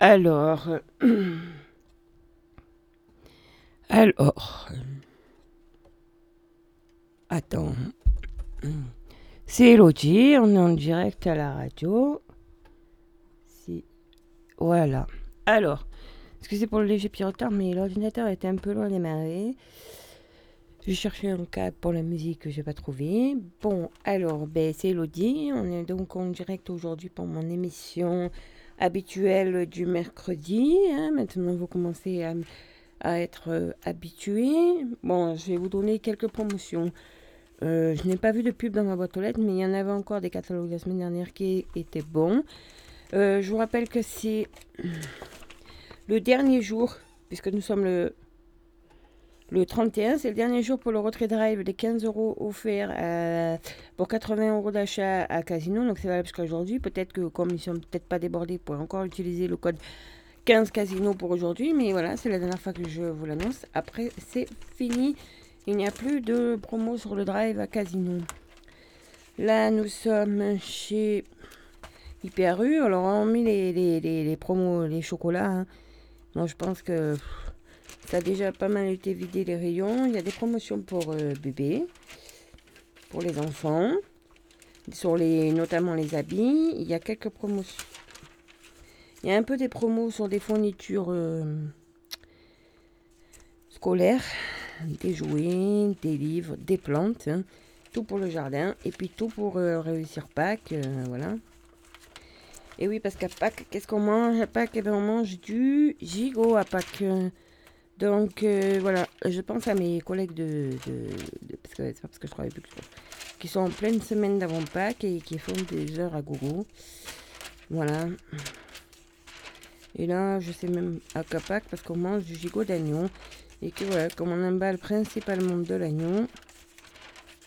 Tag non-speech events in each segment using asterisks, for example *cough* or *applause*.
Alors. *clears throat* Alors. Attends. C'est Elodie, on est en direct à la radio. Si. Voilà. Alors. Excusez pour le léger petit retard, mais l'ordinateur était un peu loin à démarrer. J'ai cherché un câble pour la musique que je n'ai pas trouvé. Bon, alors, ben, c'est Elodie. On est donc en direct aujourd'hui pour mon émission habituelle du mercredi. Hein. Maintenant, vous commencez à, à être euh, habitué. Bon, je vais vous donner quelques promotions. Euh, je n'ai pas vu de pub dans ma boîte aux lettres, mais il y en avait encore des catalogues la semaine dernière qui étaient bons. Euh, je vous rappelle que c'est le dernier jour, puisque nous sommes le le 31, c'est le dernier jour pour le retrait drive des 15 euros offerts euh, pour 80 euros d'achat à Casino. Donc c'est valable jusqu'à aujourd'hui. Peut-être que comme ils sont peut-être pas débordés, pour encore utiliser le code 15 Casino pour aujourd'hui. Mais voilà, c'est la dernière fois que je vous l'annonce. Après, c'est fini. Il n'y a plus de promo sur le drive à Casino. Là, nous sommes chez Hyper U. Alors, on a mis les, les, promos, les chocolats. Moi, hein. je pense que ça a déjà pas mal été vidé les rayons. Il y a des promotions pour euh, bébés, pour les enfants, sur les, notamment les habits. Il y a quelques promotions. Il y a un peu des promos sur des fournitures euh, scolaires, des jouets, des livres, des plantes. Hein. tout pour le jardin et puis tout pour euh, réussir Pâques. voilà. Et oui, parce qu'à Pâques, qu'est-ce qu'on mange? À Pâques, eh ben, on mange du gigot à Pâques. Donc euh, voilà, je pense à mes collègues de, parce que parce que je travaille plus que je qui sont en pleine semaine d'avant Pâques et qui font des heures à gogo. Voilà. Et là, je sais même à Capac parce qu'on mange du gigot d'agneau. Et que voilà, comme on emballe principalement de l'agneau.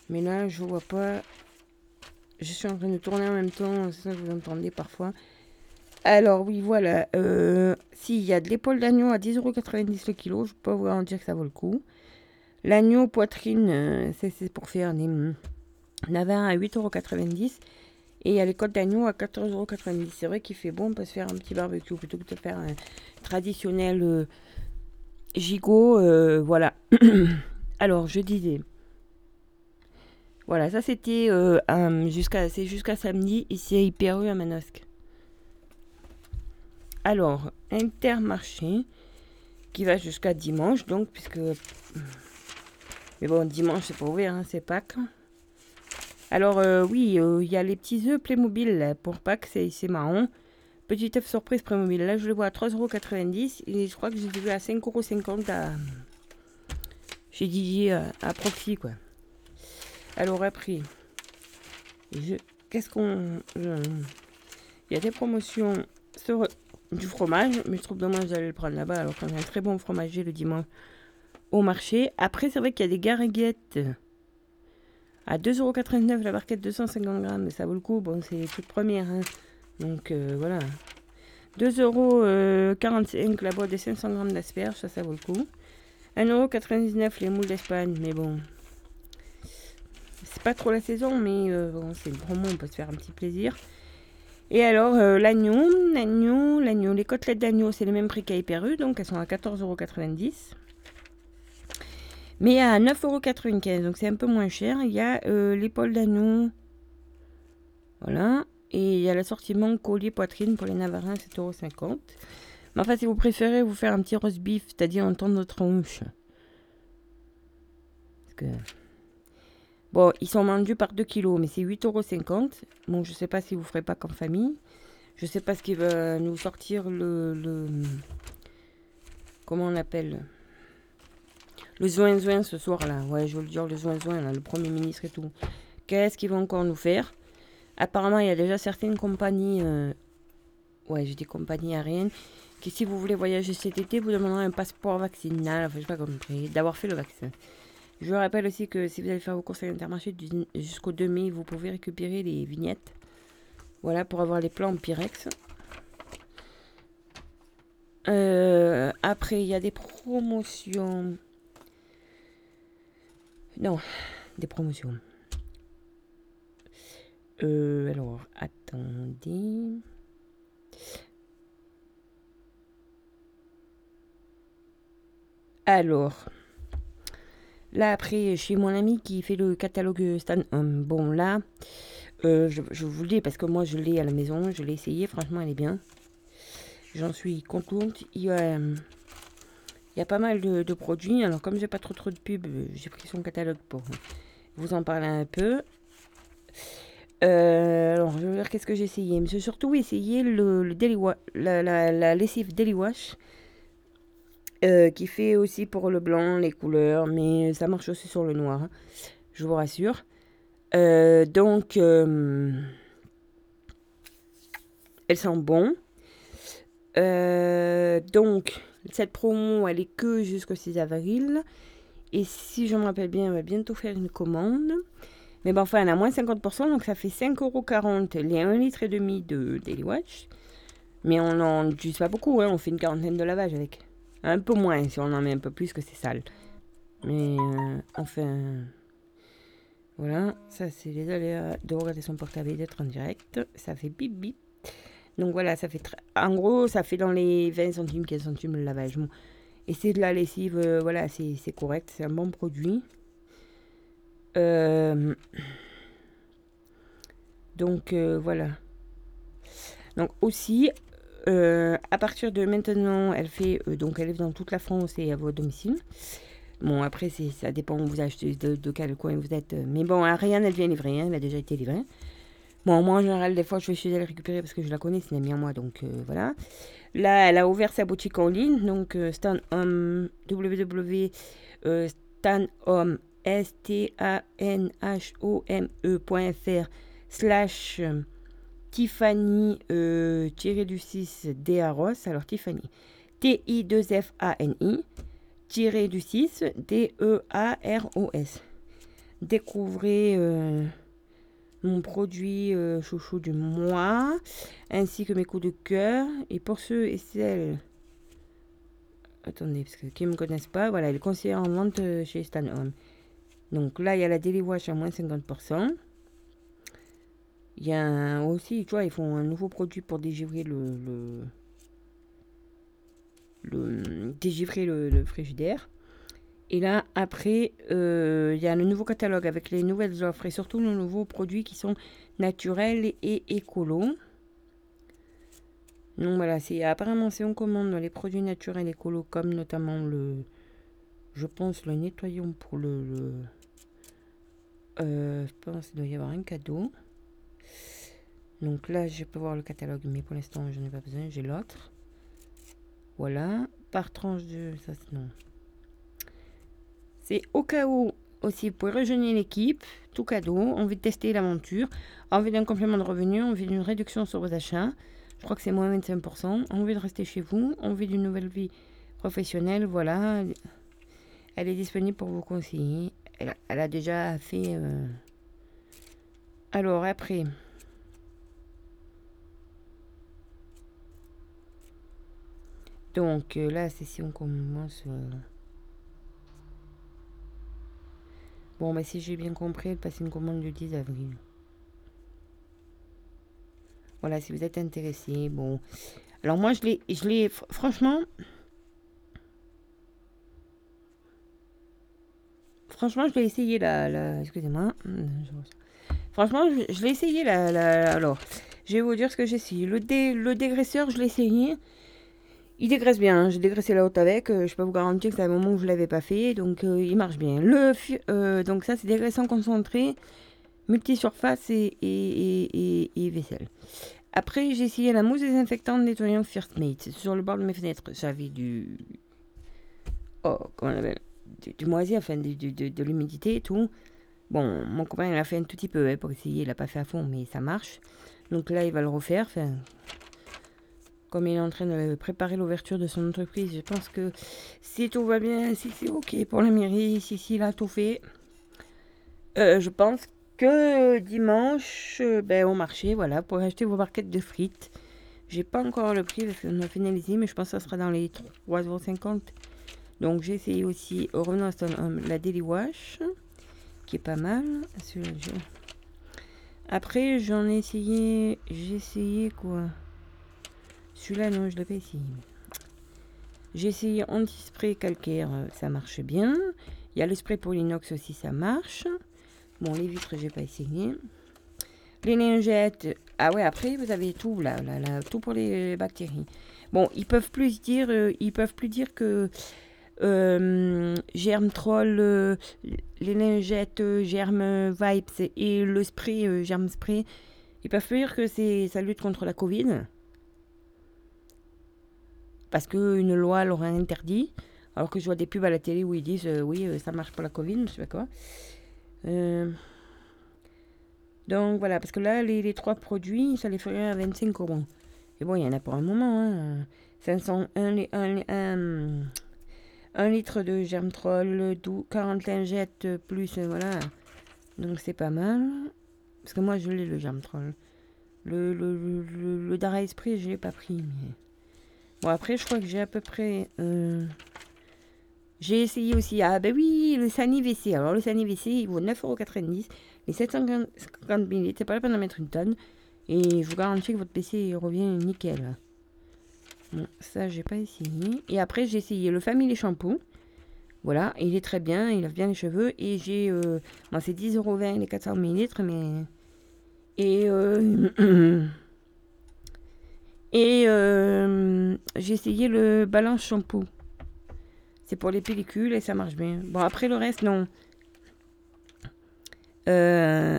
Mais là, je vois pas. Je suis en train de tourner en même temps, c'est ça que vous entendez parfois. Alors oui, voilà. Euh, S'il y a de l'épaule d'agneau à 10,90€ le kilo, je peux vous en dire que ça vaut le coup. L'agneau poitrine, euh, c'est pour faire des navins à 8,90€. Et il y a les côtes d'agneau à 14,90€. C'est vrai qu'il fait bon, on peut se faire un petit barbecue plutôt que de faire un traditionnel euh, gigot. voilà. *coughs* Alors, je disais. Voilà, ça c'était jusqu'à jusqu'à samedi ici à Hyper à Manosque. Alors, Intermarché, qui va jusqu'à dimanche, donc, puisque... Mais bon, dimanche, c'est pas ouvert, hein, c'est Pâques. Alors, euh, oui, euh, il y a les petits œufs Playmobil pour Pâques, c'est marrant. Petit œuf surprise Playmobil. Là, je le vois à 3,90€ et je crois que j'ai vu à 5,50€ à... chez Didier à, à Proxy, quoi. Alors, après, je... qu'est-ce qu'on... Il y a des promotions sur du fromage, mais je trouve dommage d'aller le prendre là-bas alors qu'on a un très bon fromager le dimanche au marché. Après, c'est vrai qu'il y a des gariguettes à 2,89€ la barquette 250 grammes, mais ça vaut le coup. Bon, c'est les toutes premières, hein. donc euh, voilà. 2,45€ la boîte de 500 grammes d'asperges, ça, ça vaut le coup. 1,99€ les moules d'Espagne, mais bon. C'est pas trop la saison, mais euh, bon, c'est le promo, on peut se faire un petit plaisir. Et alors, euh, l'agneau, l'agneau, l'agneau, les côtelettes d'agneau, c'est le même prix qu'à Hyper donc elles sont à 14,90€. Mais à 9,95€, donc c'est un peu moins cher. Il y a euh, l'épaule d'agneau, voilà. Et il y a l'assortiment collier poitrine pour les Navarins, 7,50€. Mais enfin, si vous préférez vous faire un petit roast beef, c'est-à-dire en temps de. Parce que Bon, ils sont vendus par 2 kilos, mais c'est 8,50€. Bon, je ne sais pas si vous ne ferez pas comme famille. Je ne sais pas ce qui va nous sortir le, Comment on appelle? Le zoin-zoin ce soir-là. Ouais, je veux le dire, le zoin-zoin, le Premier ministre et tout. Qu'est-ce qu'ils vont encore nous faire? Apparemment, il y a déjà certaines compagnies... Euh, ouais, j'ai des compagnies aériennes qui, si vous voulez voyager cet été, vous demanderez un passeport vaccinal. Enfin, je pas compris. D'avoir fait le vaccin. Je rappelle aussi que si vous allez faire vos courses à l'intermarché jusqu'au 2 mai, vous pouvez récupérer les vignettes. Voilà pour avoir les plans en Pyrex. Euh, après, il y a des promotions. Non, des promotions. Euh, alors, attendez. Alors, là après, chez mon ami qui fait le catalogue Stan Home, bon là, euh, je, vous le dis parce que moi je l'ai à la maison, je l'ai essayé, franchement elle est bien. J'en suis contente. Il y a, a pas mal de, produits. Alors comme j'ai pas trop trop de pubs, j'ai pris son catalogue pour vous en parler un peu. Euh, alors, je vais voir qu'est-ce que j'ai essayé. Mais j'ai surtout essayé le, la, lessive Daily Wash. Euh, qui fait aussi pour le blanc, les couleurs, mais ça marche aussi sur le noir, hein, je vous rassure. Euh, donc, elle sent bon. donc, cette promo, elle est que jusqu'au 6 avril. Et si je me rappelle bien, elle va bientôt faire une commande. Mais bon, enfin, elle a moins 50%, donc ça fait 5,40€ les 1,5 litre de Daily Watch. Mais on n'en utilise pas beaucoup, hein, on fait une quarantaine de lavages avec. Un peu moins si on en met un peu plus que c'est sale. Mais euh, enfin. Voilà, ça c'est les aléas de regarder son portable et d'être en direct. Ça fait bip bip. Donc voilà, ça fait en gros, ça fait dans les 20 centimes, 15 centimes le lavage. Et c'est de la lessive, euh, voilà, c'est correct, c'est un bon produit. Euh, donc voilà. Donc aussi, euh, à partir de maintenant, elle fait donc elle est dans toute la France et à votre domicile. Bon après ça dépend où vous achetez de, quel coin vous êtes. Mais bon, rien elle vient livrer, hein, elle a déjà été livrée. Bon moi en général des fois je vais chez elle récupérer parce que je la connais, c'est une amie à moi donc voilà. Là elle a ouvert sa boutique en ligne donc Stan Home Tiffany euh, tiré du 6 D-A-R-O-S. Alors Tiffany. T-I-2-F-A-N-I tiré du 6 D-E-A-R-O-S. Découvrez euh, mon produit euh, chouchou du mois ainsi que mes coups de cœur. Et pour ceux et celles attendez, parce que qui ne me connaissent pas, voilà, les conseillers en vente chez Stan Home. Donc là, il y a la Daily Wash à moins 50%. Il y a aussi, tu vois, ils font un nouveau produit pour dégivrer le, le, dégivrer le, frigidaire. Et là, après, euh, il y a le nouveau catalogue avec les nouvelles offres et surtout les nouveaux produits qui sont naturels et écolos. Donc voilà, c'est apparemment si on commande les produits naturels et écolos comme notamment le, je pense le nettoyant pour le euh, je pense qu'il doit y avoir un cadeau. Donc là, je peux voir le catalogue, mais pour l'instant, je n'ai pas besoin. J'ai l'autre. Voilà. Par tranche de... Ça, non. C'est au cas où aussi, pour rejoindre l'équipe. Tout cadeau. Envie de tester l'aventure. Envie d'un complément de revenu. Envie d'une réduction sur vos achats. Je crois que c'est moins 25%. Envie de rester chez vous. Envie d'une nouvelle vie professionnelle. Voilà. Elle est disponible pour vous conseiller elle, a déjà fait... Euh, alors après... Donc euh, là, c'est si on commence... Euh, bon, bah si j'ai bien compris, elle passe une commande le 10 avril. Voilà, si vous êtes intéressé, bon. Alors moi, je l'ai, franchement, Franchement, je l'ai essayé la. Excusez-moi. Franchement, je, l'ai essayé la, Alors, je vais vous dire ce que j'ai essayé. Le, le dégraisseur, je l'ai essayé. Il dégraisse bien. J'ai dégraissé la haute avec. Euh, je peux vous garantir que c'est un moment où je ne l'avais pas fait. Donc, euh, il marche bien. Le, euh, donc, ça, c'est dégraissant concentré, multi-surface et, et, et, vaisselle. Après, j'ai essayé la mousse désinfectante nettoyant First Mate. Sur le bord de mes fenêtres, j'avais du. Oh, comment on appelle du, moisi, enfin de, de, l'humidité et tout. Bon, mon copain il a fait un tout petit peu hein, pour essayer, il n'a pas fait à fond, mais ça marche. Donc là, il va le refaire. Comme il est en train de préparer l'ouverture de son entreprise, je pense que si tout va bien, si c'est ok pour la mairie, si, si il a tout fait, euh, je pense que dimanche, ben, au marché, voilà, pour acheter vos barquettes de frites. J'ai pas encore le prix parce qu'on a finalisé, mais je pense que ça sera dans les 3,50€. Donc j'ai essayé aussi, revenons à la Daily Wash, qui est pas mal. Après j'en ai essayé, j'ai essayé quoi? Celui-là non, je l'ai pas essayé. J'ai essayé anti-spray calcaire, euh, ça marche bien. Il y a le spray pour l'inox aussi, ça marche. Bon, les vitres, j'ai pas essayé. Les lingettes, ah ouais, après vous avez tout là, là, là tout pour les bactéries. Bon, ils peuvent plus dire, euh, ils peuvent plus dire que euh, germe troll, euh, les lingettes germe vibes et le spray germe spray, ils peuvent plus dire que c'est ça lutte contre la Covid parce qu'une loi l'aurait interdit. Alors que je vois des pubs à la télé où ils disent oui, ça marche pour la Covid, je sais pas quoi. Donc voilà, parce que là, les, trois produits, ça les ferait à 25 euros. Et bon, il y en a pour un moment. Hein. 500, 1, litre de germtrol, 40 lingettes plus, euh, voilà. Donc c'est pas mal. Parce que moi, je l'ai le germtrol. Le, le, le, le, Esprit, je l'ai pas pris. Bon, après, je crois que j'ai à peu près. Euh, j'ai essayé aussi. Ah, ben oui, le Sani WC. Alors, le Sani WC, il vaut 9,90€. Les 750 ml, c'est pas la peine d'en mettre une tonne. Et je vous garantis que votre PC revient nickel. Ça, j'ai pas essayé. Et après, j'ai essayé le Family Shampoo. Voilà, il est très bien, il lave bien les cheveux. Et j'ai. Euh, c'est 10,20€ les 400 ml, mais. Et. Euh, *clears throat* et euh, j'ai essayé le Balance Shampoo. C'est pour les pellicules et ça marche bien. Bon, après le reste, non. Euh,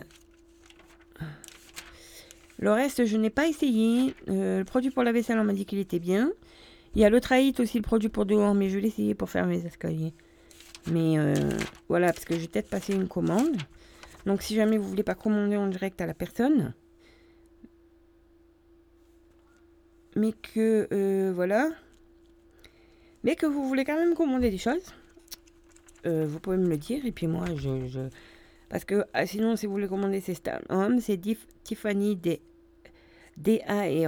le reste, je n'ai pas essayé. Euh, le produit pour la vaisselle, on m'a dit qu'il était bien. Il y a le Traït aussi, le produit pour dehors, mais je l'ai essayé pour faire mes escaliers. Mais voilà, parce que je vais peut-être passer une commande. Donc si jamais vous voulez pas commander en direct à la personne, mais que voilà, mais que vous voulez quand même commander des choses, vous pouvez me le dire et puis moi je parce que ah, sinon, si vous voulez commander, c'est Stan Home, c'est Tiffany D, DA et.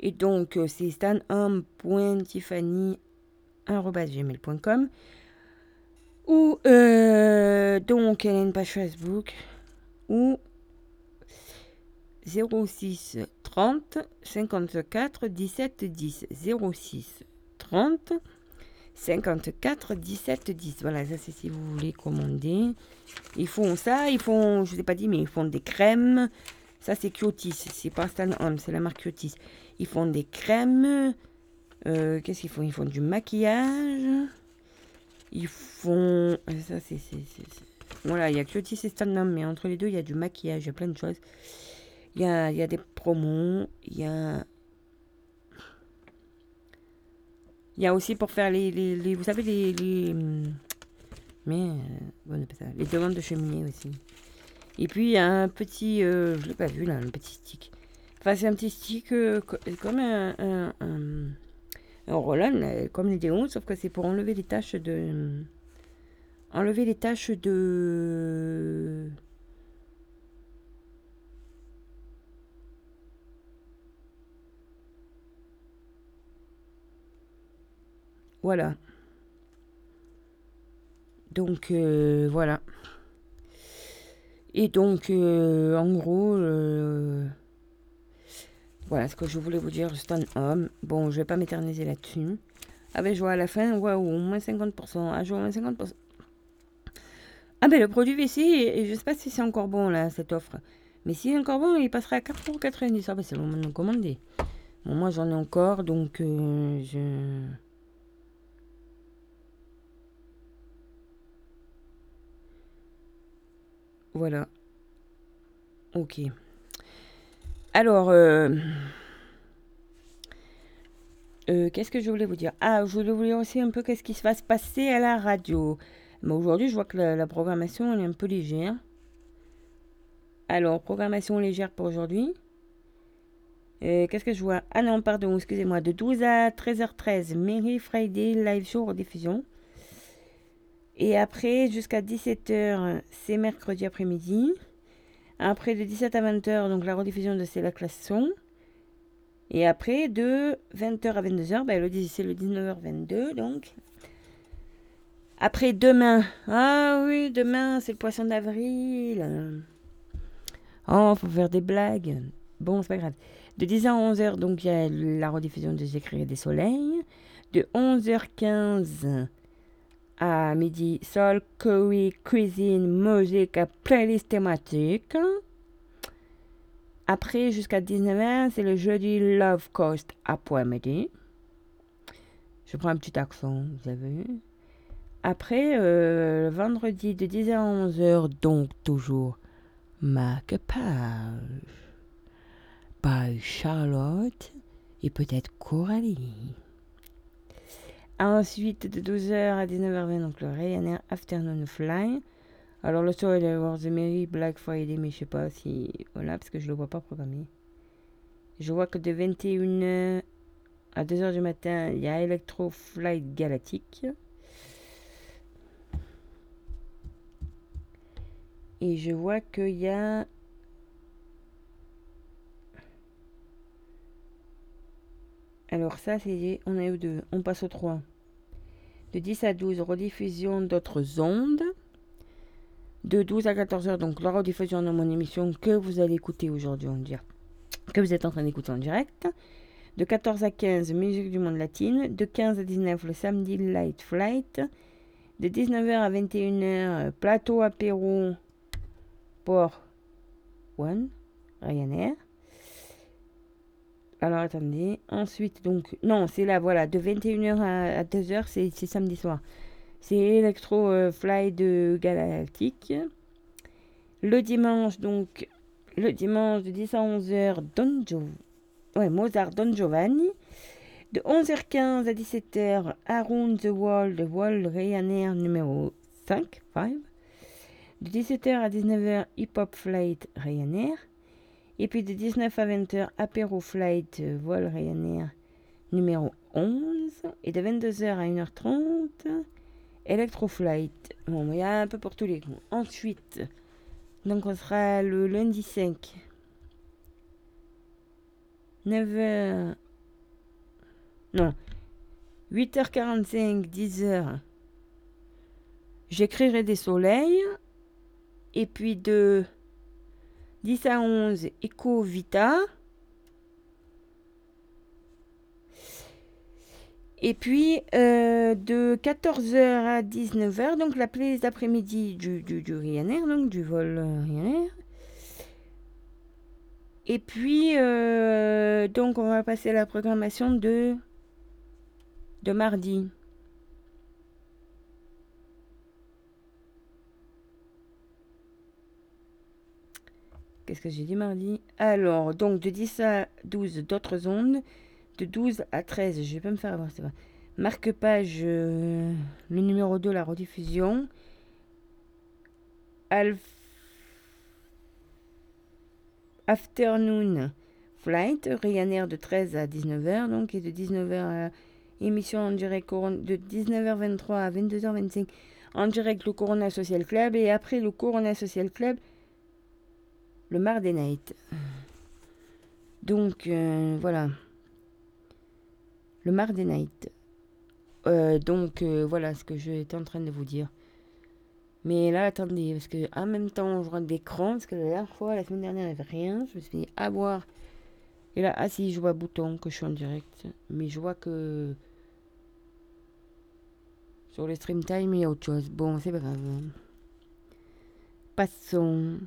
Et donc, euh, c'est stanhome.tiffany.gmail.com ou euh, donc elle a une page Facebook ou 06 30 54 17 10 06 30 54 17 10. Voilà, ça c'est si vous voulez commander. Ils font ça, ils font, je ne vous ai pas dit, mais ils font des crèmes. Ça c'est Kyotis, c'est pas Stan c'est la marque Kyotis. Ils font des crèmes. Euh, qu'est-ce qu'ils font? Ils font du maquillage. Ils font. Ça c'est. Voilà, il y a Kyotis et Stan mais entre les deux, il y a du maquillage, il y a plein de choses. Il y a, y a des promos, il y a Il y a aussi pour faire les, les, vous savez, les, les mais, euh, les demandes de cheminée aussi. Et puis, il y a un petit, euh, je ne l'ai pas vu là, un petit stick. Enfin, c'est un petit stick euh, comme un, un, un, Roland, comme les déons, sauf que c'est pour enlever les taches de... Enlever les taches de... Voilà. Donc euh, voilà. Et donc euh, en gros, euh, voilà ce que je voulais vous dire, stand homme. Bon, je vais pas m'éterniser là-dessus. Ah ben je vois à la fin, waouh, moins 50%. Ah, je vois moins 50%. Ah ben le produit WC, et je sais pas si c'est encore bon là, cette offre. Mais si c'est encore bon, il passera à 4,90€. Ah ben c'est le moment de commander. Moi j'en ai encore, donc je... Voilà. Ok. Alors, euh, euh, qu'est-ce que je voulais vous dire? Ah, je voulais vous dire aussi un peu qu'est-ce qui se va se passer à la radio. Mais aujourd'hui, je vois que la, programmation est un peu légère. Alors, programmation légère pour aujourd'hui. Euh, qu'est-ce que je vois? Ah non, pardon, excusez-moi. De 12 à 13h13, Mary Friday Live Show rediffusion. Et après, jusqu'à 17h, c'est mercredi après-midi. Après, de 17 à 20h, donc la rediffusion de C'est la classe son. Et après, de 20h à 22h, ben, c'est le 19h22, donc. Après, demain. Ah oui, demain, c'est le poisson d'avril. Oh, faut faire des blagues. Bon, c'est pas grave. De 10h à 11h, donc il y a la rediffusion de J'écrirai des soleils. De 11h15 à midi, Sol, Curry, Cuisine, Musique, Playlist thématique. Après, jusqu'à 19h, c'est le jeudi Love Coast après-midi. Je prends un petit accent, vous avez vu. Après, euh, le vendredi de 10h à 11h, donc toujours Page by Charlotte et peut-être Coralie. Ensuite, de 12h à 19h20, donc le Ryanair Afternoon Fly. Alors le soir, il va y The Merry Black Friday, mais je sais pas si... Voilà, parce que je le vois pas programmé. Je vois que de 21h à 2h du matin, il y a Electro Flight Galactic. Et je vois qu'il y a... Alors ça, c'est... On est au 2. On passe au 3. De 10 à 12, rediffusion d'autres ondes. De 12 à 14 heures, donc la rediffusion de mon émission que vous allez écouter aujourd'hui en direct. Que vous êtes en train d'écouter en direct. De 14 à 15, musique du monde latine. De 15 à 19, le samedi Light Flight. De 19h à 21h, plateau apéro pour One, Ryanair. Alors attendez, ensuite donc, non c'est là voilà, de 21h à, 2h c'est samedi soir. C'est Electro euh, Fly de Galactique. Le dimanche donc, le dimanche de 10 à 11h, Don ouais, Mozart Don Giovanni. De 11h15 à 17h, Around the World, World Ryanair numéro 5, 5 de 17h à 19h Hip Hop Flight Ryanair. Et puis de 19 à 20h Apéro Flight euh, Vol Ryanair numéro 11. Et de 22h à 1h30 Electro Flight. Bon, il y a un peu pour tous les goûts. Ensuite, donc on sera le lundi 5. 9h. Non. 8h45, 10h. J'écrirai des soleils. Et puis de 10 à 11, Eco Vita. Et puis euh, de 14h à 19h, donc la playlist d'après-midi du, Ryanair, donc du vol Ryanair. Et puis, euh, donc on va passer à la programmation de, de mardi. Qu'est-ce que j'ai dit mardi? Alors, donc de 10 à 12, d'autres ondes. De 12 à 13, je vais pas me faire avoir, c'est vrai. Marque-page, euh, le numéro 2, la rediffusion. Afternoon Flight, Ryanair de 13 à 19h, donc, et de 19h à émission en direct de 19h23 à 22h25 en direct le Corona Social Club et après le Corona Social Club le Mardi Night. Donc, euh, voilà. Le Mardi Night. Euh, donc, euh, voilà ce que j'étais en train de vous dire. Mais là, attendez, parce que en même temps, je rentre d'écran, parce que la dernière fois, la semaine dernière, il n'y avait rien. Je me suis dit, à voir. Et là, ah si, je vois bouton que je suis en direct. Mais je vois que sur le stream time, il y a autre chose. Bon, c'est pas grave. Passons.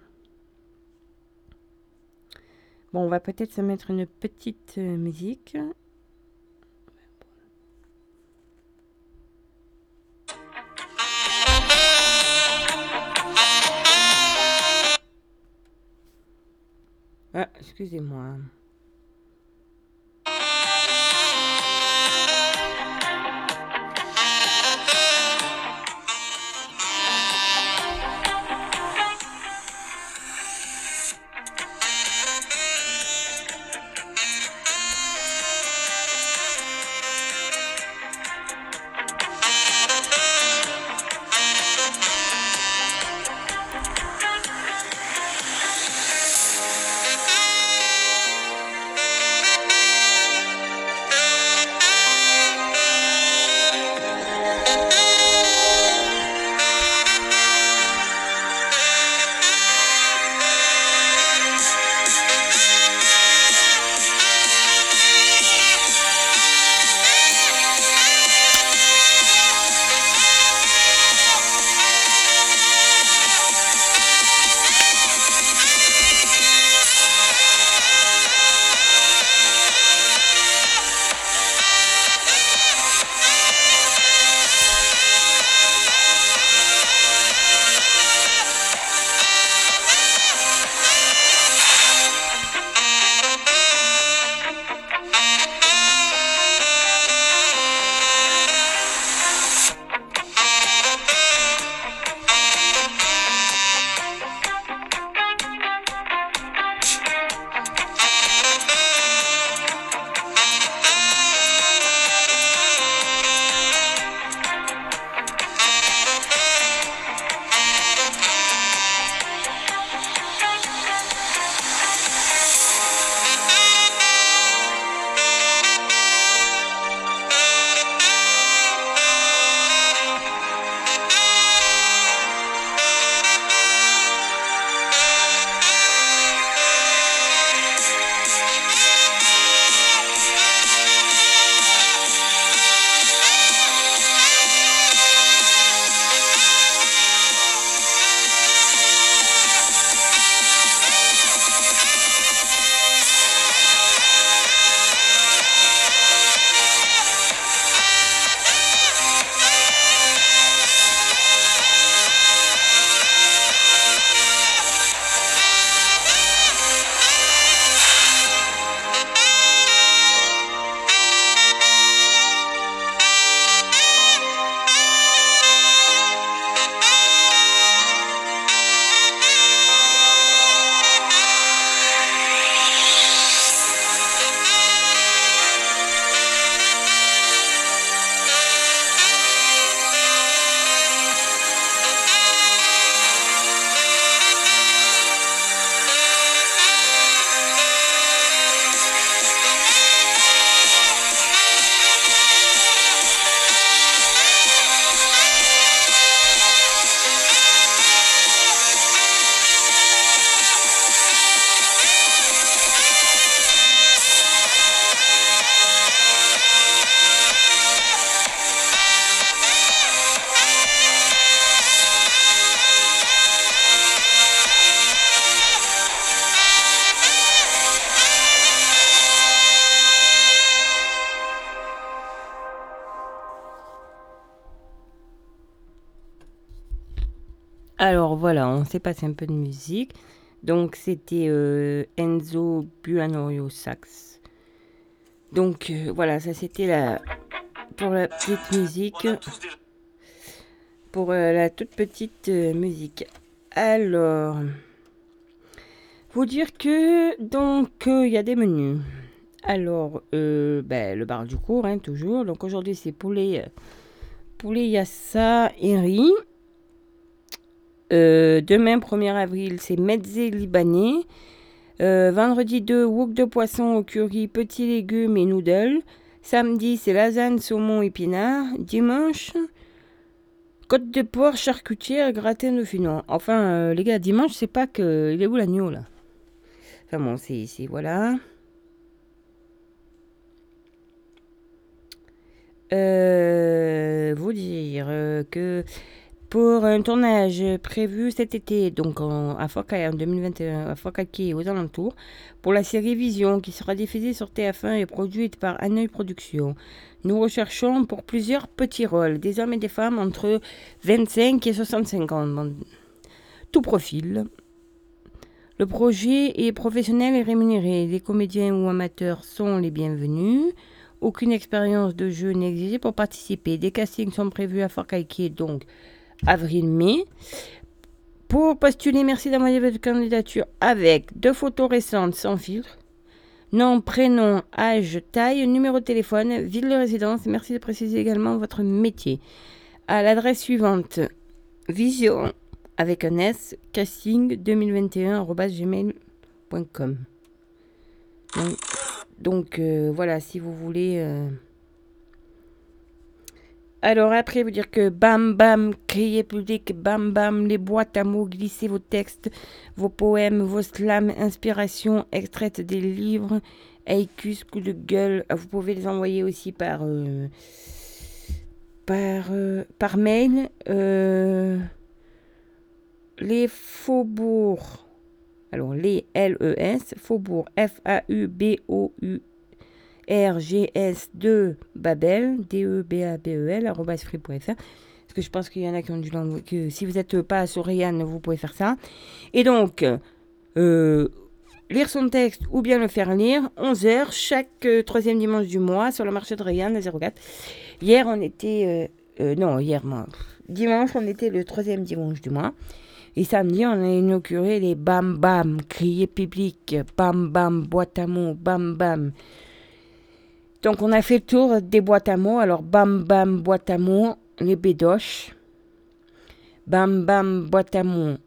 Bon, on va peut-être se mettre une petite euh, musique. Ah, excusez-moi. Voilà, on s'est passé un peu de musique. Donc c'était euh, Enzo Buanorio sax. Donc euh, voilà, ça c'était la pour la petite musique. Pour euh, la toute petite musique. Alors, vous dire que donc il y a des menus. Alors, ben, le bar du cours, hein, toujours. Donc aujourd'hui c'est poulet, poulet yassa et riz. Euh, demain, 1er avril, c'est mezzé libanais. Euh, vendredi 2, wok de poisson au curry, petits légumes et noodles. Samedi, c'est lasagne, saumon, épinard. Dimanche, côte de porc, charcutière, gratin de finon. Enfin, euh, les gars, dimanche, c'est pas que. Il est où l'agneau, là? Enfin bon, c'est ici, voilà. vous dire que pour un tournage prévu cet été, donc à Focaille en 2021, à Focaille aux alentours, pour la série Vision qui sera diffusée sur TF1 et produite par Anneuil Productions. Nous recherchons pour plusieurs petits rôles, des hommes et des femmes entre 25 et 65 ans. Tout profil. Le projet est professionnel et rémunéré. Les comédiens ou amateurs sont les bienvenus. Aucune expérience de jeu n'est exigée pour participer. Des castings sont prévus à Fort donc avril-mai. Pour postuler, merci d'envoyer votre candidature avec deux photos récentes sans filtre. Nom, prénom, âge, taille, numéro de téléphone, ville de résidence. Merci de préciser également votre métier. À l'adresse suivante, vision avec un S, casting 2021.gmail.com. Donc, donc euh, voilà, si vous voulez... Euh, alors après, vous dire que bam bam, criez public, bam bam, les boîtes à mots, glissez vos textes, vos poèmes, vos slams, inspirations extraites des livres, haïkus, coups de gueule. Vous pouvez les envoyer aussi par, euh, euh, mail. Euh, les faubourgs. Alors les LES, faubourg, F-A-U-B-O-U RGS2 Babel, D-E-B-A-B-E-L, free.fr. Parce que je pense qu'il y en a qui ont du langue, que si vous n'êtes pas sur vous pouvez faire ça. Et donc, euh, lire son texte ou bien le faire lire, 11h chaque euh, troisième dimanche du mois sur le marché de Ryan à 04. Hier, on était. Euh, non, hier, moi, dimanche, on était le troisième dimanche du mois. Et samedi, on a inauguré les Bam Bam, crier public, Bam Bam, boîte à mots, Bam Bam. Donc on a fait le tour des boîtes à mots. Alors bam bam boîte à mots, les bédoches. Bam bam boîte à mots.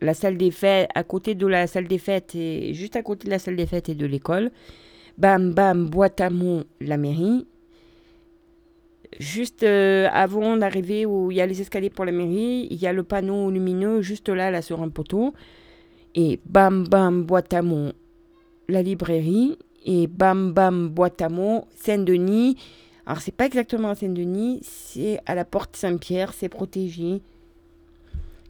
La salle des fêtes, à côté de la salle des fêtes et juste à côté de la salle des fêtes et de l'école. Bam bam boîte à mots, la mairie. Juste euh, avant d'arriver où il y a les escaliers pour la mairie, il y a le panneau lumineux juste là, là sur un poteau. Et bam bam boîte à mots, la librairie et Bam Bam Boîte à mots, Saint-Denis. Alors, c'est pas exactement à Saint-Denis, c'est à la porte Saint-Pierre, c'est protégé.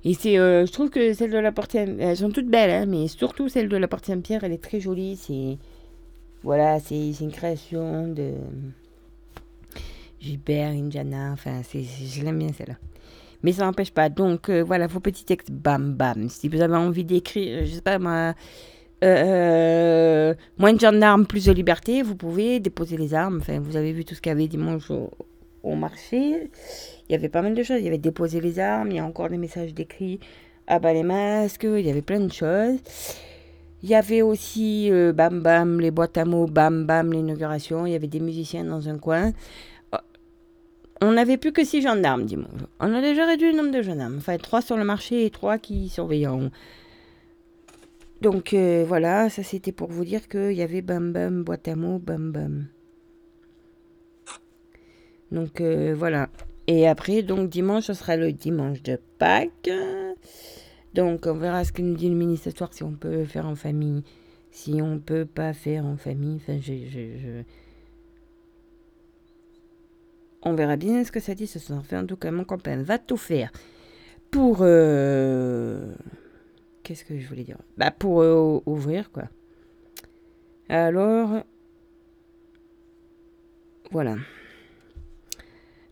Et c'est, euh, je trouve que celle de la porte elles sont toutes belles, hein, mais surtout celle de la porte Saint-Pierre, elle est très jolie. C'est, voilà, c'est, une création de Gilbert, Indiana, enfin, c'est, je l'aime bien celle-là. Mais ça n'empêche pas. Donc, euh, voilà, vos petits textes, bam, bam. Si vous avez envie d'écrire, je sais pas moi euh, moins de gendarmes, plus de liberté, vous pouvez déposer les armes. Vous avez vu tout ce qu'il y avait dimanche au, marché. Il y avait pas mal de choses. Il y avait déposer les armes, il y a encore des messages décrits à bas les masques, il y avait plein de choses. Il y avait aussi euh, bam bam les boîtes à mots, bam bam l'inauguration. Il y avait des musiciens dans un coin. Oh, on n'avait plus que six gendarmes dimanche. On a déjà réduit le nombre de gendarmes. Enfin, trois sur le marché et trois qui surveillaient donc euh, voilà, ça c'était pour vous dire qu'il y avait Bam Bam, boîte à mots, Bam Bam. Donc euh, voilà. Et après, donc dimanche, ce sera le dimanche de Pâques. Donc on verra ce que nous dit le ministre si on peut faire en famille, si on peut pas faire en famille. Enfin, je, On verra bien ce que ça dit ce soir. Enfin, en tout cas, mon copain va tout faire pour... Euh, Qu'est-ce que je voulais dire? Bah pour euh, ouvrir quoi. Alors voilà.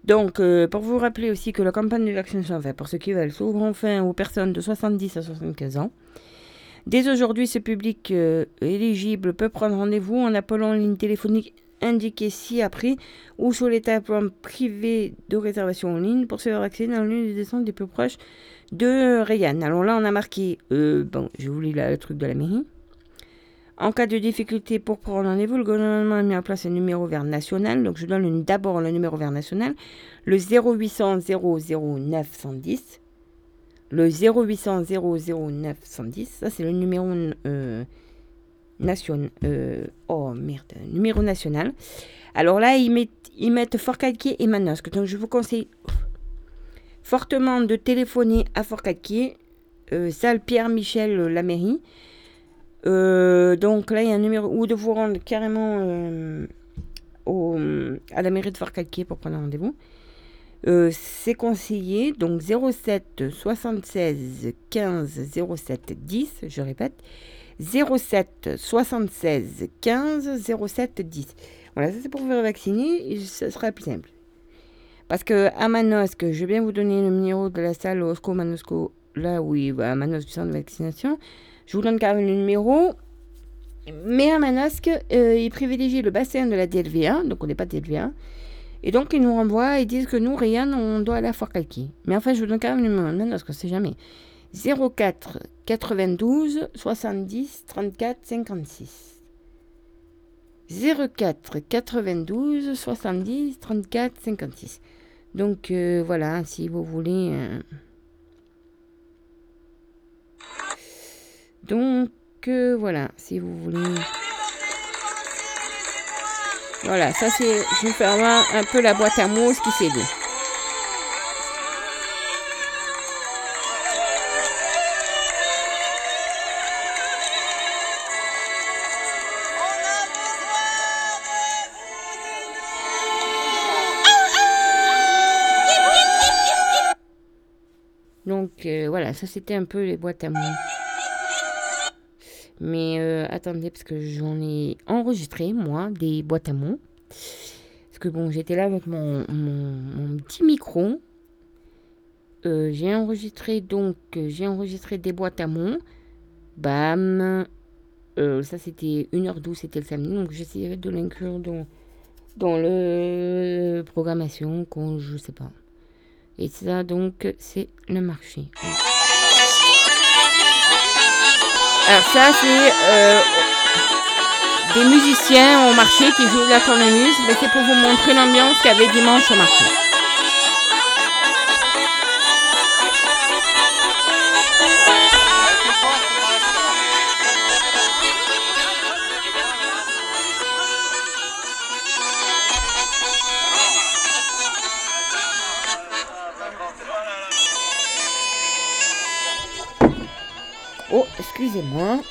Donc, euh, pour vous rappeler aussi que la campagne de vaccination, enfin, pour ceux qui veulent, s'ouvre enfin aux personnes de 70 à 75 ans. Dès aujourd'hui, ce public euh, éligible peut prendre rendez-vous en appelant une ligne téléphonique indiquée ci-après ou sur les tableaux privés de réservation en ligne pour se faire vacciner dans l'une des centres les plus proches de Rayan. Alors là, on a marqué, euh, bon, je vous lis le truc de la mairie. En cas de difficulté pour prendre rendez-vous, le gouvernement a mis en place un numéro vert national. Donc je donne d'abord le numéro vert national, le 0800 00 910. Le 0800 00 910, ça c'est le numéro euh, national. Euh, oh merde, numéro national. Alors là, ils mettent, ils Fort Calquier et Manosque. Donc je vous conseille fortement de téléphoner à Fort Calquier, euh, salle Pierre-Michel, la mairie. Euh, donc là, il y a un numéro, ou de vous rendre carrément euh, à la mairie de Fort Calquier pour prendre rendez-vous. Euh, c'est conseillé, donc 07 76 15 07 10, je répète, 07 76 15 07 10. Voilà, ça c'est pour vous faire vacciner, ce sera plus simple. Parce que à Manosque, je vais bien vous donner le numéro de la salle Osco Manosco, là oui, à Manosque du centre de vaccination. Je vous donne quand même le numéro. Mais à Manosque, euh, ils privilégient le bassin de la DLV1, donc on n'est pas DLV1. Et donc, ils nous renvoient et disent que nous, rien, on doit aller à Fort Calqui. Mais enfin, je vous donne quand même le numéro de Manosque, on ne sait jamais. 04 92 70 34 56. 04 92 70 34 56. Donc euh, voilà, si vous voulez... Euh, Donc euh, voilà, si vous voulez. Voilà, ça c'est. Je fais un peu la boîte à mots qui s'est dit. Voilà, ça c'était un peu les boîtes à mots. Mais euh, attendez, parce que j'en ai enregistré, moi, des boîtes à mots. Parce que bon, j'étais là avec mon, petit micro. Euh, j'ai enregistré donc, j'ai enregistré des boîtes à mots. Bam. Euh, ça, c'était 1h12, c'était le samedi. Donc, j'essayais de l'inclure dans, dans le programmation, qu'on, je sais pas. Et ça, donc, c'est le marché. Alors ça, c'est euh, des musiciens au marché qui jouent de la cornemuse. C'est pour vous montrer l'ambiance qu'il y avait dimanche au marché. Oh,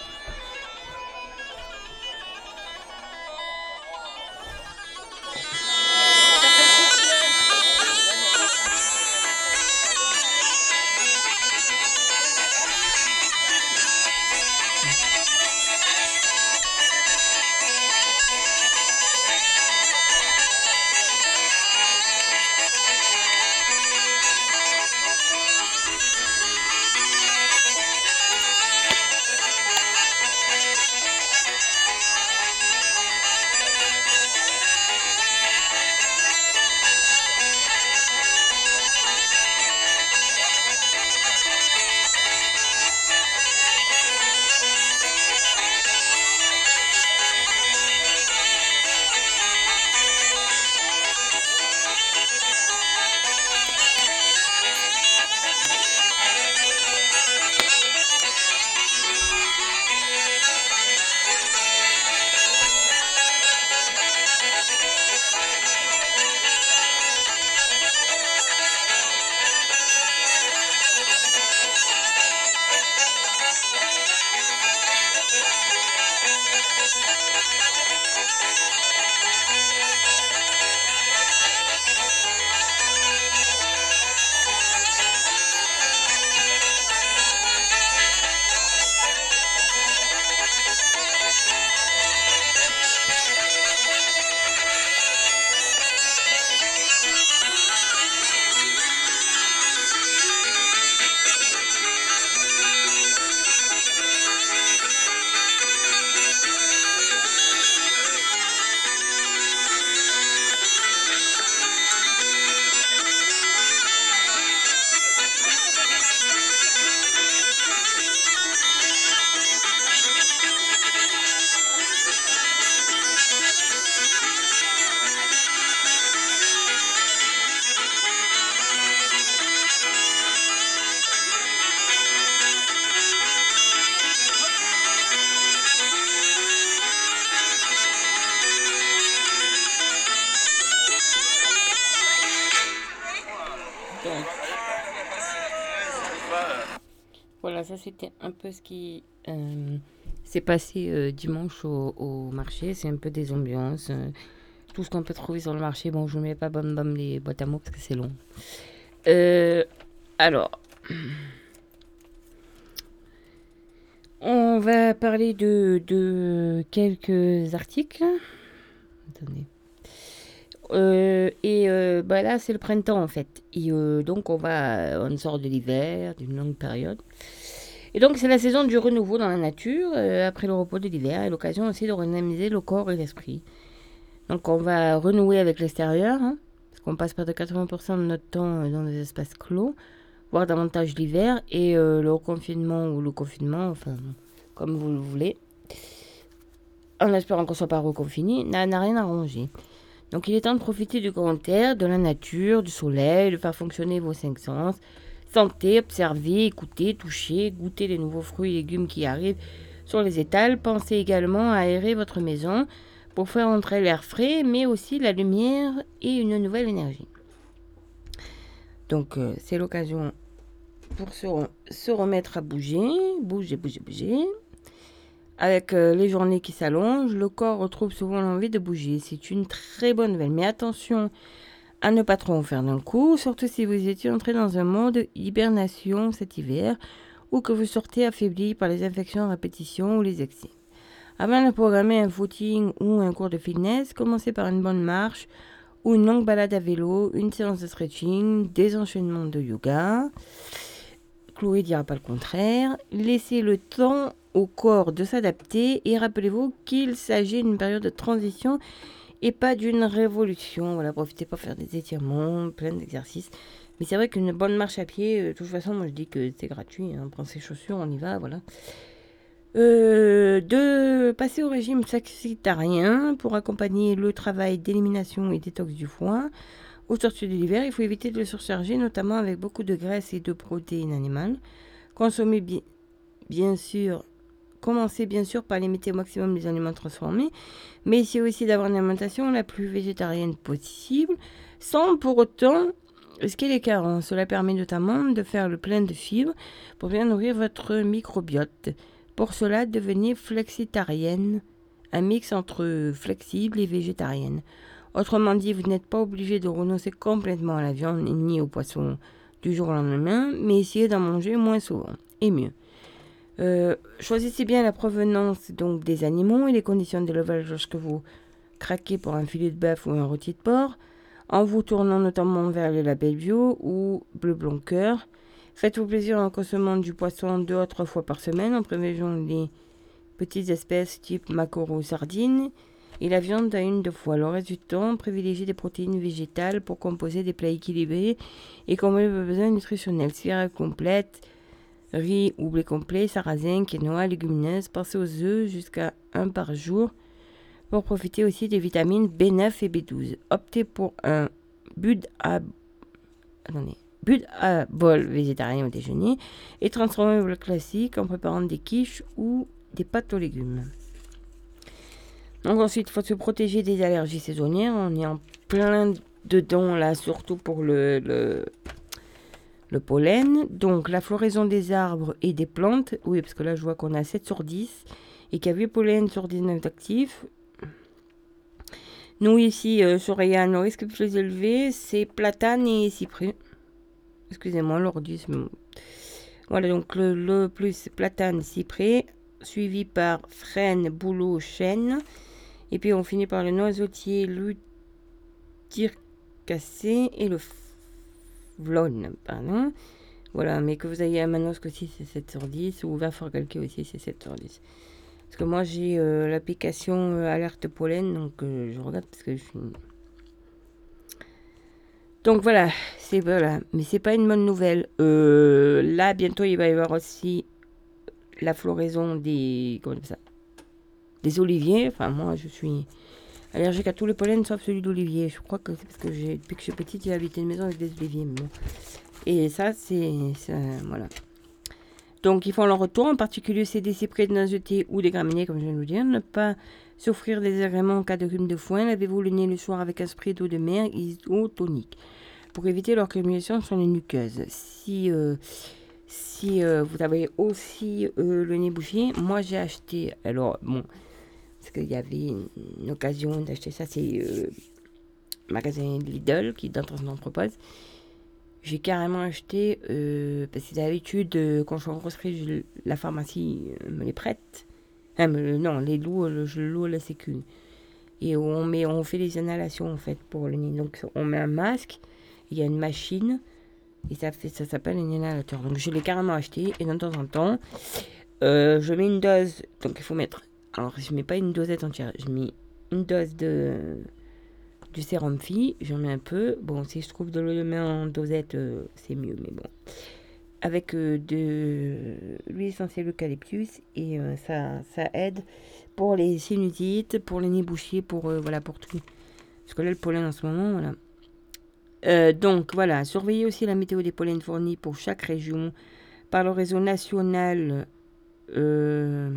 c'était un peu ce qui euh, s'est passé euh, dimanche au, marché. C'est un peu des ambiances. Euh, tout ce qu'on peut trouver sur le marché. Bon, je ne mets pas bam bam les boîtes à mots parce que c'est long. alors, on va parler de, de quelques articles. Attendez. Euh, et euh, bah là, c'est le printemps en fait. Et euh, donc, on va, on sort de l'hiver, d'une longue période. Et donc, c'est la saison du renouveau dans la nature, après le repos de l'hiver, et l'occasion aussi de redynamiser le corps et l'esprit. Donc, on va renouer avec l'extérieur, hein, parce qu'on passe près de 80% de notre temps dans des espaces clos, voire davantage l'hiver, et le reconfinement ou le confinement, enfin, comme vous le voulez, en espérant qu'on ne soit pas reconfiné, n'a rien arrangé. Donc il est temps de profiter du grand air, de la nature, du soleil, de faire fonctionner vos cinq sens. Sentez, observez, écoutez, touchez, goûtez les nouveaux fruits et légumes qui arrivent sur les étals. Pensez également à aérer votre maison pour faire entrer l'air frais, mais aussi la lumière et une nouvelle énergie. Donc euh, c'est l'occasion pour se, remettre à bouger, bouger, bouger, bouger. Avec euh, les journées qui s'allongent, le corps retrouve souvent l'envie de bouger. C'est une très bonne nouvelle. Mais attention à ne pas trop faire d'un coup, surtout si vous étiez entré dans un mode hibernation cet hiver ou que vous sortez affaibli par les infections à répétition ou les excès. Avant de programmer un footing ou un cours de fitness, commencez par une bonne marche ou une longue balade à vélo, une séance de stretching, des enchaînements de yoga. Chloé dira pas le contraire. Laissez le temps au corps de s'adapter et rappelez-vous qu'il s'agit d'une période de transition et pas d'une révolution. Voilà, profitez pas faire des étirements, plein d'exercices. Mais c'est vrai qu'une bonne marche à pied, euh, de toute façon, moi je dis que c'est gratuit. Hein. On prend ses chaussures, on y va, voilà. Euh, de passer au régime saxitarien pour accompagner le travail d'élimination et détox du foie. Au sortir de l'hiver, il faut éviter de le surcharger, notamment avec beaucoup de graisse et de protéines animales. Consommez bien, bien sûr Commencez bien sûr par limiter au maximum les aliments transformés, mais essayez aussi d'avoir une alimentation la plus végétarienne possible, sans pour autant risquer les carences. Cela permet notamment de faire le plein de fibres pour bien nourrir votre microbiote. Pour cela, devenez flexitarienne, un mix entre flexible et végétarienne. Autrement dit, vous n'êtes pas obligé de renoncer complètement à la viande ni au poisson du jour au lendemain, mais essayez d'en manger moins souvent et mieux. Euh, choisissez bien la provenance donc des animaux et les conditions d'élevage lorsque vous craquez pour un filet de bœuf ou un rôti de porc, en vous tournant notamment vers les labels bio ou bleu blanc cœur. Faites-vous plaisir en consommant du poisson deux à trois fois par semaine en privilégiant les petites espèces type maquereau ou sardines et la viande à une deux fois. Le reste du temps, privilégiez des protéines végétales pour composer des plats équilibrés et combler vos besoins nutritionnels. Céréales complètes, riz ou blé complet, sarrasin, quinoa, légumineuses. Pensez aux œufs jusqu'à un par jour pour profiter aussi des vitamines B9 et B12. Optez pour un but à, attendez, à bol végétarien au déjeuner et transformez le classique en préparant des quiches ou des pâtes aux légumes. Donc ensuite, il faut se protéger des allergies saisonnières. On est en plein dedans là, surtout pour le le pollen, donc la floraison des arbres et des plantes. Oui, parce que là, je vois qu'on a 7 sur 10 et qu'il y a 8 pollen sur 19 actifs. Nous, ici, euh, sur Rayan, le risque plus élevé, c'est platane et cyprès. Excusez-moi, l'ordi. Voilà, donc le, le, plus platane, cyprès, suivi par frêne, bouleau, chêne. Et puis on finit par le noisetier, cassé et le Vlone, pardon. Voilà, mais que vous ayez un Manosque aussi, c'est 7 sur 10, ou 20 Forgalke aussi, c'est 7 sur 10. Parce que moi, j'ai euh, l'application euh, Alerte Pollen, donc euh, je regarde parce que je suis... Donc voilà, c'est voilà, mais c'est pas une bonne nouvelle. là, bientôt, il va y avoir aussi la floraison des... Comment ça Des oliviers. Enfin, moi, je suis allergique à tous les pollens sauf celui d'olivier. Je crois que c'est parce que depuis que je suis petite, j'ai habité une maison avec des oliviers. Et ça, c'est. Voilà. Donc, ils font leur retour, en particulier c'est des de noisetiers ou des graminées, comme je viens de vous dire. Ne pas souffrir des agréments en cas de rhume de foin. Lavez-vous le nez le soir avec un spray d'eau de mer isotonique pour éviter leur accumulation sur les muqueuses. Si, euh, Si euh, vous avez aussi euh, le nez bouché, moi j'ai acheté, alors bon, parce qu'il y avait une, occasion d'acheter ça, c'est euh, magasin Lidl qui en propose. J'ai carrément acheté, parce que d'habitude, quand je suis en grosserie, la pharmacie me les prête. non, les loue, je loue la sécu. Et on, met, on fait les inhalations en fait pour le nez. Donc on met un masque, il y a une machine et ça, s'appelle un inhalateur. Donc je l'ai carrément acheté. Et de temps en temps, euh, je mets une dose. Donc il faut mettre. Alors je mets pas une dosette entière. Je mets une dose de du sérum fille. J'en mets un peu. Bon, si je trouve de l'eau de main en dosette, euh, c'est mieux. Mais bon. Avec euh, de l'huile essentielle eucalyptus. Et ça, ça aide pour les sinusites, pour les nez bouchés, pour, voilà, pour tout. Parce que là, le pollen en ce moment, voilà. Euh, donc voilà, surveillez aussi la météo des pollens fournis pour chaque région par le réseau national euh,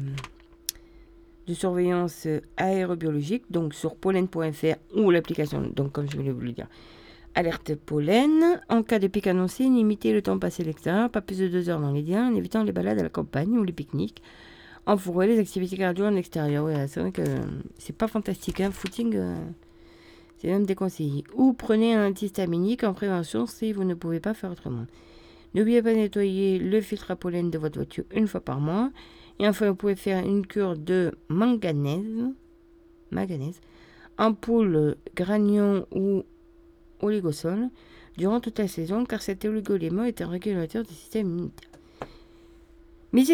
de surveillance aérobiologique, donc sur pollen.fr ou l'application, donc comme je voulais vous le dire, alerte pollen. En cas de pic annoncé, limitez le temps passé à l'extérieur, pas plus de deux heures dans les liens, en évitant les balades à la campagne ou les pique-niques. En les activités cardio en extérieur. C'est vrai que c'est pas fantastique, hein, footing. Euh, c'est même déconseillé. Ou prenez un antihistaminique en prévention si vous ne pouvez pas faire autrement. N'oubliez pas de nettoyer le filtre à pollen de votre voiture une fois par mois. Et enfin, vous pouvez faire une cure de manganèse, manganèse ampoule, granion ou oligosol durant toute la saison car cet oligolément est un régulateur du système immunitaire.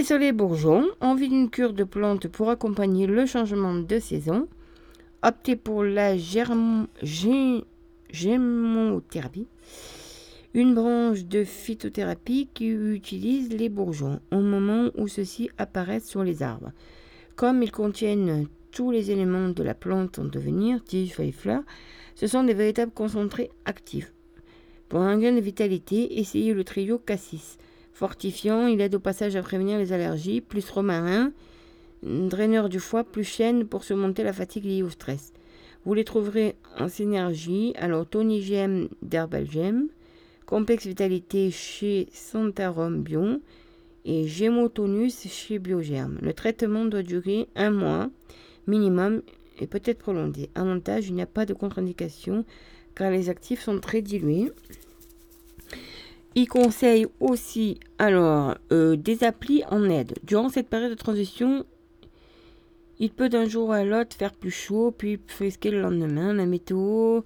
Sur les bourgeons, envie d'une cure de plantes pour accompagner le changement de saison. Optez pour la gémothérapie, une branche de phytothérapie qui utilise les bourgeons au moment où ceux-ci apparaissent sur les arbres. Comme ils contiennent tous les éléments de la plante en devenir, tiges, feuilles, fleurs, ce sont des véritables concentrés actifs. Pour un gain de vitalité, essayez le trio cassis. Fortifiant, il aide au passage à prévenir les allergies, plus romarin, draineur du foie, plus chêne pour surmonter la fatigue liée au stress. Vous les trouverez en synergie. Alors, Tonigem d'Herbalgem, Complexe Vitalité chez Santarom Bion et Gémotonus chez Biogerm. Le traitement doit durer un mois minimum et peut être prolongé. Avantage, il n'y a pas de contre-indication car les actifs sont très dilués. Il conseille aussi alors euh, des applis en aide. Durant cette période de transition, il peut d'un jour à l'autre faire plus chaud, puis frisquer le lendemain, la météo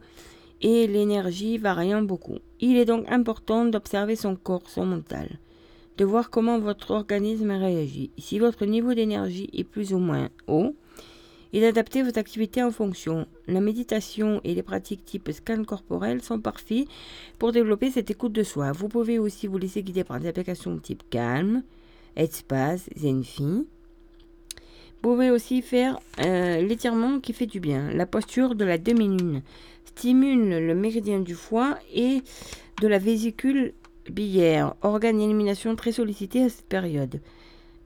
et l'énergie variant beaucoup. Il est donc important d'observer son corps, son mental, de voir comment votre organisme réagit. Si votre niveau d'énergie est plus ou moins haut, et d'adapter votre activité en fonction. La méditation et les pratiques type scan corporel sont parfaits pour développer cette écoute de soi. Vous pouvez aussi vous laisser guider par des applications type Calm, Espace, Zenfi. Vous pouvez aussi faire euh, l'étirement qui fait du bien. La posture de la demi-lune stimule le méridien du foie et de la vésicule biliaire, organe d'élimination très sollicité à cette période.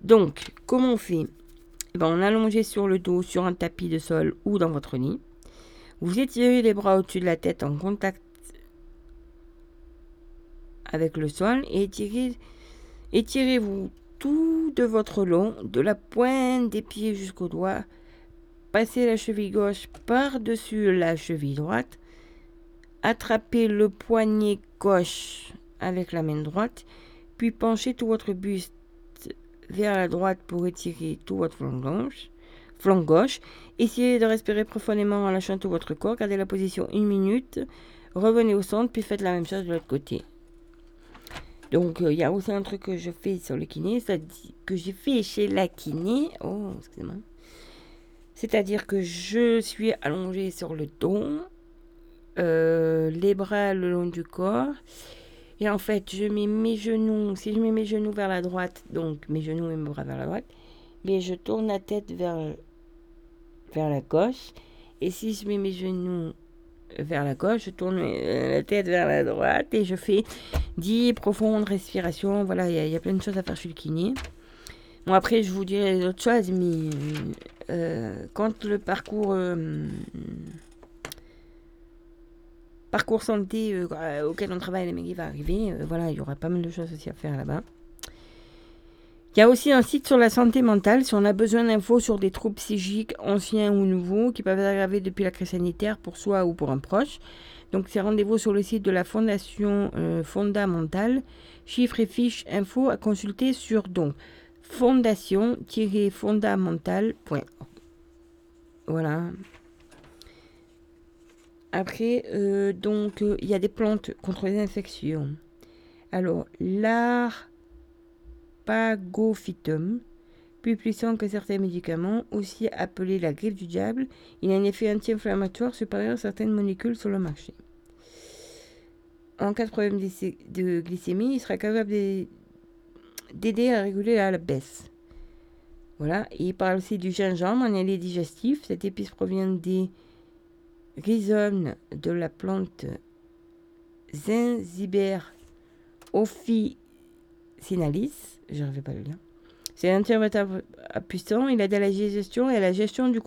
Donc, comment on fait? Eh ben, On allongé sur le dos, sur un tapis de sol ou dans votre lit. Vous étirez les bras au-dessus de la tête en contact avec le sol et étirez, étirez-vous tout de votre long, de la pointe des pieds jusqu'au doigt. Passez la cheville gauche par-dessus la cheville droite. Attrapez le poignet gauche avec la main droite, puis penchez tout votre buste vers la droite pour étirer tout votre flanc gauche. Essayez de respirer profondément en lâchant tout votre corps. Gardez la position une minute. Revenez au centre, puis faites la même chose de l'autre côté. Donc, euh, il y a aussi un truc que je fais sur le kiné, que j'ai fait chez la kiné. Oh, excusez-moi. C'est-à-dire que je suis allongée sur le dos, euh, les bras le long du corps. Et en fait, je mets mes genoux, si je mets mes genoux vers la droite, donc mes genoux et mes bras vers la droite, mais je tourne la tête vers, vers la gauche. Et si je mets mes genoux vers la gauche, je tourne euh, la tête vers la droite et je fais 10 profondes respirations. Voilà, il y, a plein de choses à faire chez le kiné. Bon, après, je vous dirai d'autres choses, mais euh, quand le parcours, euh, parcours santé auquel on travaille, les va arriver, voilà, il y aura pas mal de choses aussi à faire là-bas. Il y a aussi un site sur la santé mentale. Si on a besoin d'infos sur des troubles psychiques anciens ou nouveaux qui peuvent aggraver depuis la crise sanitaire pour soi ou pour un proche. Donc, c'est rendez-vous sur le site de la Fondation euh, Fondamentale. Chiffres et fiches infos à consulter sur donc fondation-fondamental.org. Voilà. Après, euh, donc, euh, il y a des plantes contre les infections. Alors, l'arpagophytum, plus puissant que certains médicaments, aussi appelé la griffe du diable, il a un effet anti-inflammatoire supérieur à certaines molécules sur le marché. En cas de problème de glycémie, il sera capable d'aider à réguler la baisse. Voilà, il parle aussi du gingembre, un allié digestif. Cette épice provient des rhizomes de la plante Zinziber officinalis. Je vais pas le lire. C'est un anti-inflammatoire puissant. Il aide à la digestion et à la gestion du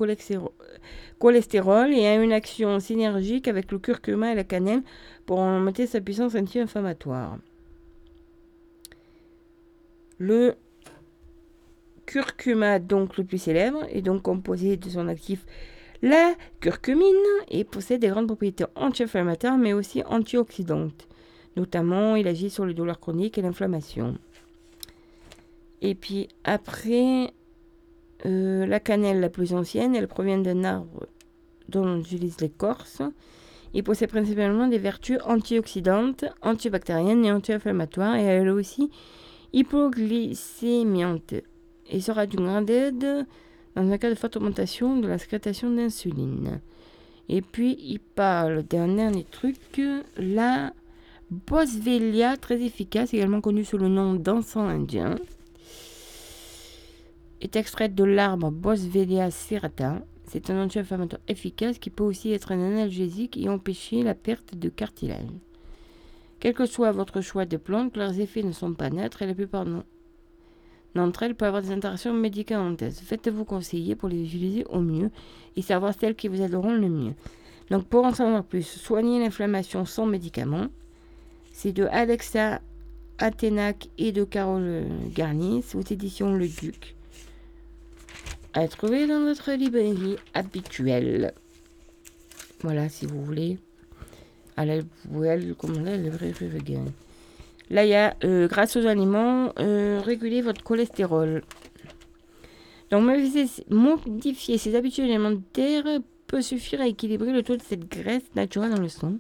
cholestérol et a une action synergique avec le curcuma et la cannelle pour augmenter sa puissance anti-inflammatoire. Le curcuma, donc le plus célèbre, est donc composé de son actif la curcumine et possède des grandes propriétés anti-inflammatoires mais aussi antioxydantes. Notamment, il agit sur les douleurs chroniques et l'inflammation. Et puis après, euh, la cannelle la plus ancienne, elle provient d'un arbre dont on utilise l'écorce. Il possède principalement des vertus antioxydantes, antibactériennes et anti-inflammatoires et elle aussi hypoglycémiante et sera d'une grande aide dans un cas de forte augmentation de la sécrétation d'insuline. Et puis, il parle d'un dernier truc, la Boswellia, très efficace, également connue sous le nom d'encens indien, est extraite de l'arbre Boswellia serrata. C'est un anti-inflammatoire efficace qui peut aussi être un analgésique et empêcher la perte de cartilage. Quel que soit votre choix de plantes, leurs effets ne sont pas neutres et la plupart d'entre elles peuvent avoir des interactions médicamenteuses. Faites-vous conseiller pour les utiliser au mieux et savoir celles qui vous aideront le mieux. Donc pour en savoir plus, soigner l'inflammation sans médicaments. C'est de Alexa Athénac et de Carole Garnier, c'est aux éditions Le Duc. À trouver dans notre librairie habituelle. Voilà, si vous voulez. Allez, vous le commander le vrai vegan. Là, il y a, grâce aux aliments, euh, réguler votre cholestérol. Donc, modifier ses habitudes alimentaires peut suffire à équilibrer le taux de cette graisse naturelle dans le sang.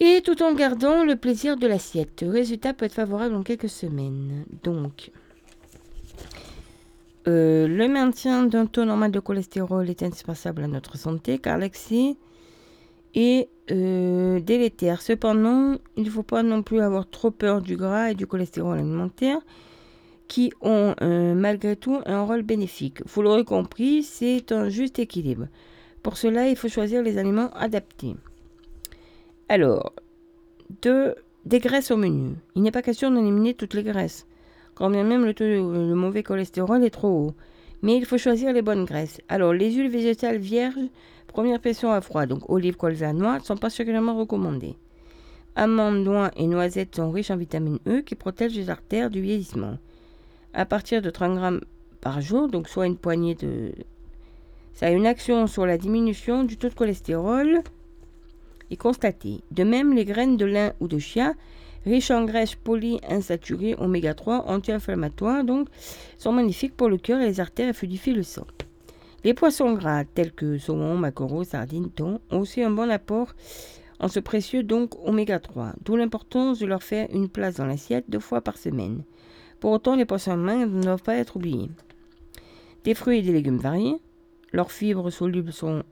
Et tout en gardant le plaisir de l'assiette. Le résultat peut être favorable en quelques semaines. Donc, euh, le maintien d'un taux normal de cholestérol est indispensable à notre santé car l'excès et euh, délétère. Cependant, il ne faut pas non plus avoir trop peur du gras et du cholestérol alimentaire qui ont euh, malgré tout un rôle bénéfique. Vous l'aurez compris, c'est un juste équilibre. Pour cela, il faut choisir les aliments adaptés. Alors, de, des graisses au menu. Il n'est pas question d'éliminer toutes les graisses, quand bien même le mauvais cholestérol est trop haut. Mais il faut choisir les bonnes graisses. Alors, les huiles végétales vierges Première pression à froid, donc olives, colza, noix, sont particulièrement recommandées. Amandes, noix et noisettes sont riches en vitamine E qui protègent les artères du vieillissement. À partir de 30 grammes par jour, donc soit une poignée de... Ça a une action sur la diminution du taux de cholestérol est constatée. De même, les graines de lin ou de chia, riches en graisses polyinsaturées oméga 3 anti-inflammatoires, donc, sont magnifiques pour le cœur et les artères et fluidifient le sang. Les poissons gras tels que saumon, maquereau, sardines, thon ont aussi un bon apport en ce précieux donc oméga 3, d'où l'importance de leur faire une place dans l'assiette deux fois par semaine. Pour autant, les poissons mains ne doivent pas être oubliés. Des fruits et des légumes variés, leurs fibres solubles sont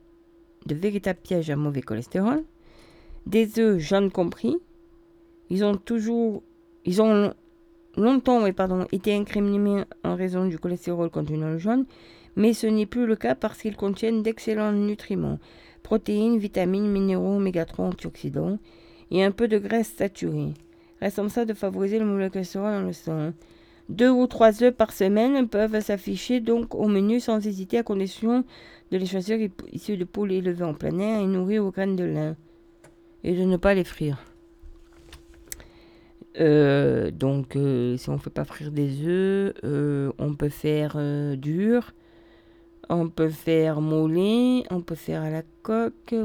de véritables pièges à mauvais cholestérol. Des œufs jaunes compris, ils ont toujours, ils ont longtemps pardon, été incriminés en raison du cholestérol contenu dans le jaune, mais ce n'est plus le cas parce qu'ils contiennent d'excellents nutriments, protéines, vitamines, minéraux, oméga 3, antioxydants et un peu de graisse saturée. Ça de favoriser le moule cholestérol dans le sang. Deux ou trois œufs par semaine peuvent s'afficher donc au menu sans hésiter à condition de les choisir issus de poules élevées en plein air et nourris aux graines de lin et de ne pas les frire. Euh, donc, si on ne fait pas frire des œufs, on peut faire dur, on peut faire mollet, on peut faire à la coque,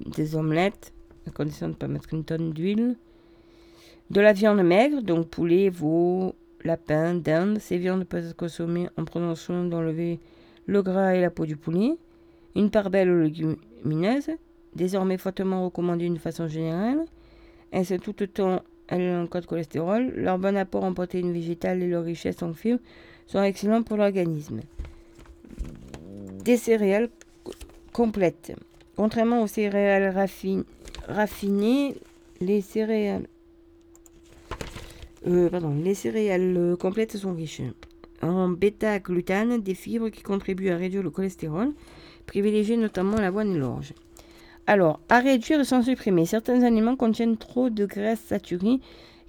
des omelettes, à condition de ne pas mettre une tonne d'huile. De la viande maigre, donc poulet, veau, lapin, dinde. Ces viandes peuvent être consommées en prenant soin d'enlever le gras et la peau du poulet. Une part belle aux légumineuses, désormais fortement recommandée d'une façon générale. Ainsi, tout autant elles ont code cholestérol. Leur bon apport en protéines végétales et leur richesse en fibres sont excellents pour l'organisme. Des céréales complètes. Contrairement aux céréales raffinées, les céréales euh, les céréales complètes sont riches en bêta-glutane, des fibres qui contribuent à réduire le cholestérol, privilégier notamment l'avoine et l'orge. Alors, à réduire sans supprimer, certains aliments contiennent trop de graisses saturées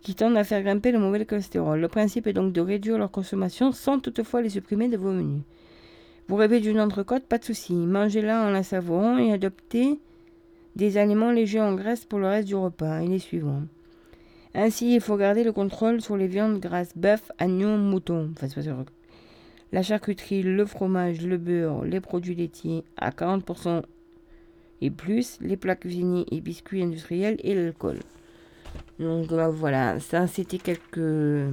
qui tendent à faire grimper le mauvais cholestérol. Le principe est donc de réduire leur consommation sans toutefois les supprimer de vos menus. Vous rêvez d'une entrecôte, pas de souci. Mangez-la en la savourant et adoptez des aliments légers en graisse pour le reste du repas et les suivants. Ainsi, il faut garder le contrôle sur les viandes grasses, bœuf, agneau, mouton. la charcuterie, le fromage, le beurre, les produits laitiers à 40% et plus, les plats cuisinés et biscuits industriels et l'alcool. Donc euh, voilà, ça c'était quelques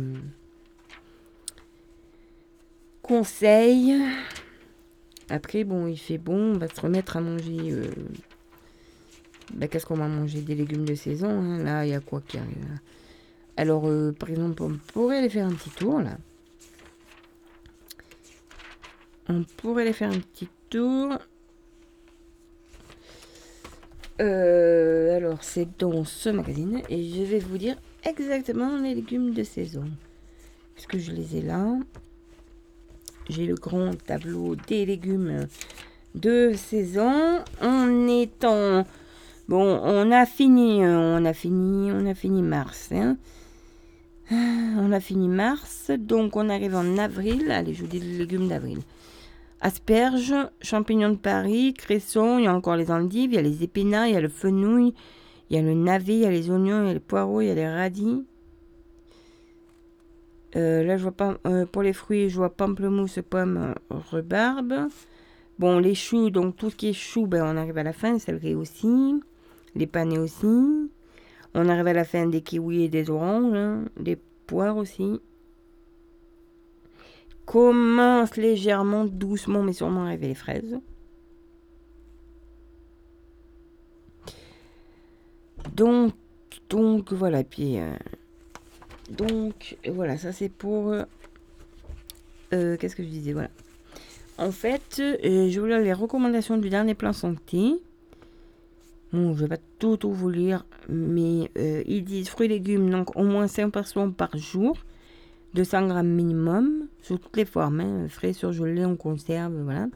conseils. Après, bon, il fait bon, on va se remettre à manger. Euh, bah, qu'est-ce qu'on va manger? Des légumes de saison. Hein. Là, il y a quoi qui arrive Alors, euh, par exemple, on pourrait aller faire un petit tour, là. On pourrait aller faire un petit tour. Euh, alors, c'est dans ce magazine. Et je vais vous dire exactement les légumes de saison. Puisque je les ai là. J'ai le grand tableau des légumes de saison. On est en Bon, on a fini, on a fini, on a fini mars. Hein. Ah, on a fini mars, donc on arrive en avril. Allez, je vous dis les légumes d'avril. Asperges, champignons de Paris, cressons, il y a encore les endives, il y a les épinards, il y a le fenouil, il y a le navet, il y a les oignons, il y a les poireaux, il y a les radis. Euh, là, je vois pas. Euh, pour les fruits, je vois pamplemousse, pomme, rhubarbe. Bon, les choux, donc tout ce qui est choux, ben, on arrive à la fin, céleri aussi les panais aussi. On arrive à la fin des kiwis et des oranges, hein. des poires aussi. Commence légèrement, doucement, mais sûrement arriver les fraises. Donc, donc voilà, puis euh, donc voilà, ça c'est pour euh, qu'est-ce que je disais, voilà. En fait, euh, je voulais les recommandations du dernier plan santé. Bon, je vais pas tout, vous lire, mais euh, ils disent fruits et légumes, donc au moins 5 personnes par jour, 200 grammes minimum, sous toutes les formes, hein, frais, surgelés, en conserve, voilà.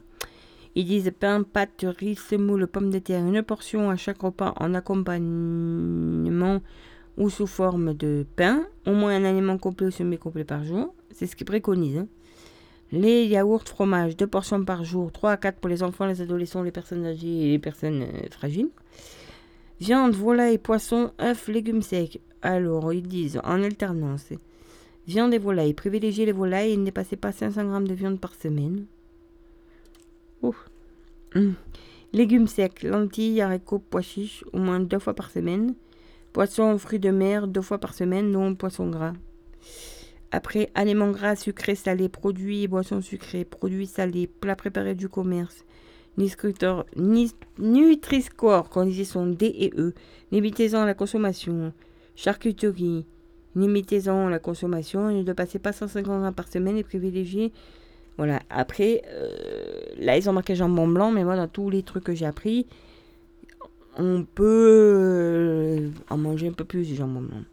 Ils disent pain, pâte, riz, semoule, pommes de terre, une portion à chaque repas en accompagnement ou sous forme de pain, au moins un aliment complet ou semi-complet par jour. C'est ce qu'ils préconisent. Hein. Les yaourts, fromage, deux portions par jour, 3 à 4 pour les enfants, les adolescents, les personnes âgées et les personnes euh, fragiles. Viande, volaille, poisson, œufs, légumes secs. Alors, ils disent en alternance. Viande et volaille. Privilégiez les volailles et ne dépassez pas 500 g de viande par semaine. Hum. Légumes secs, lentilles, haricots, pois chiches, au moins deux fois par semaine. Poisson, fruits de mer, deux fois par semaine, non poisson gras. Après, aliments gras, sucrés, salés, produits boissons sucrées, produits salés, plats préparés du commerce, Nutri-Score, conditions D et E, limitez-en la consommation, charcuterie, limitez-en la consommation, ne passez pas 150 grammes par semaine et privilégiez. Voilà, après, euh, là ils ont marqué jambon blanc, mais moi dans tous les trucs que j'ai appris, on peut euh, en manger un peu plus du jambon blanc.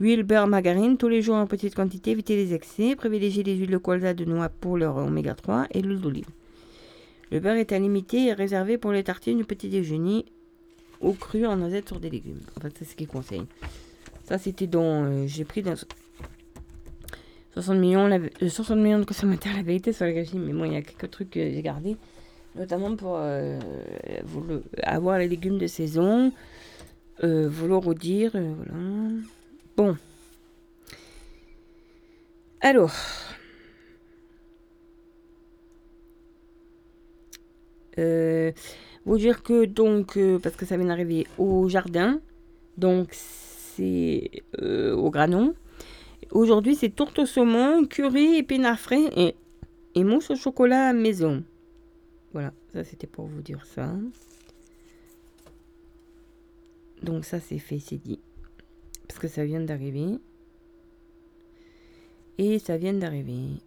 Huile, beurre, margarine, tous les jours en petite quantité, évitez les excès. Privilégiez les huiles de colza de noix pour leur oméga 3 et l'huile d'olive. Le beurre est à limiter et réservé pour les tartines du petit déjeuner au cru en noisette sur des légumes. Enfin, c'est ce qu'il conseille. Ça, c'était dans. Euh, j'ai pris dans 60 millions, 60 euh, millions de consommateurs la vérité sur le régime. Mais bon, il y a quelques trucs que j'ai gardés. Notamment pour euh, avoir les légumes de saison. vous le redire. voilà. Bon, Alors. Euh, vous dire que donc, euh, parce que ça vient d'arriver au jardin, donc c'est euh, au granon. Aujourd'hui, c'est tourte au saumon, curry, épinards frais et, et mousse au chocolat maison. Voilà, ça c'était pour vous dire ça. Donc ça c'est fait, c'est dit. Parce que ça vient d'arriver. Et ça vient d'arriver.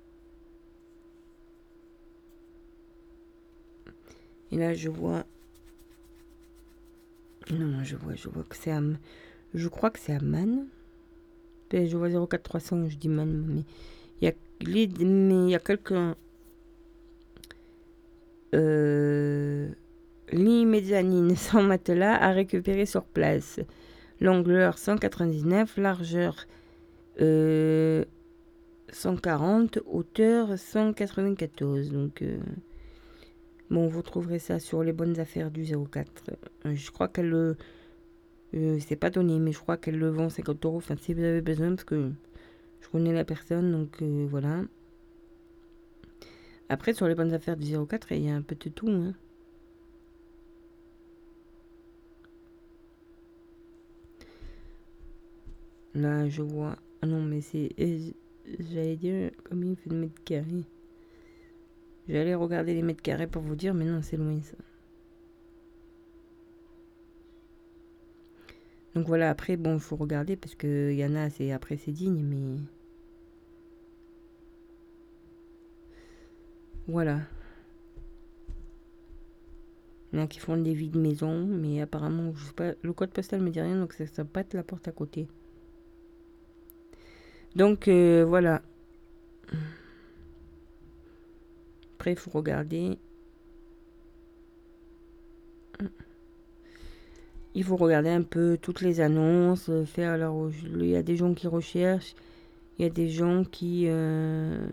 Et là je vois... Non, je vois, je vois que c'est à... Je crois que c'est à Man. Je vois 04300, je dis Man, mais il y a, mais il y a quelqu'un... Euh mezzanine *laughs* sans matelas à récupérer sur place. Longueur 199, largeur 140, euh, hauteur 194. Donc, euh, bon, vous trouverez ça sur les bonnes affaires du 04. Euh, je crois qu'elle le. c'est pas donné, mais je crois qu'elle le vend 50 euros. Enfin, si vous avez besoin, parce que je connais la personne, donc voilà. Après, sur les bonnes affaires du 04, il y a un peu de tout. Hein. Là, je vois. Ah non, mais c'est. J'allais dire combien il fait de mètres carrés. J'allais regarder les mètres carrés pour vous dire, mais non, c'est loin ça. Donc voilà, après, bon, il faut regarder parce qu'il y en a, c'est après, c'est digne, mais. Voilà. Il y en a qui font des vides maison, mais apparemment, je sais pas, le code postal me dit rien, donc ça, ça va pas être la porte à côté. Donc euh, voilà. Après, il faut regarder. Il faut regarder un peu toutes les annonces, faire alors il y a des gens qui recherchent, il y a des gens qui euh,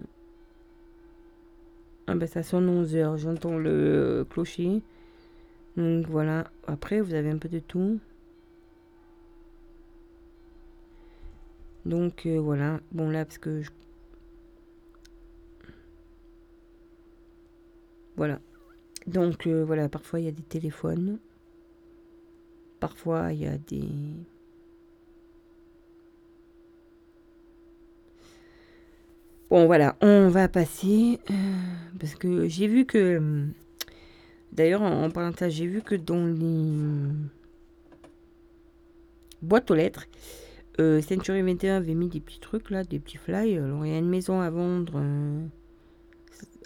ah ben ça sonne 11 heures, j'entends le clocher. Donc voilà, après vous avez un peu de tout. Donc euh, voilà, bon là parce que je... Voilà. Donc euh, voilà, parfois il y a des téléphones. Parfois il y a des... Bon voilà, on va passer euh, parce que j'ai vu que d'ailleurs en, parlant de ça, j'ai vu que dans les boîtes aux lettres, euh, Century 21 avait mis des petits trucs là, des petits fly. Alors il y a une maison à vendre euh,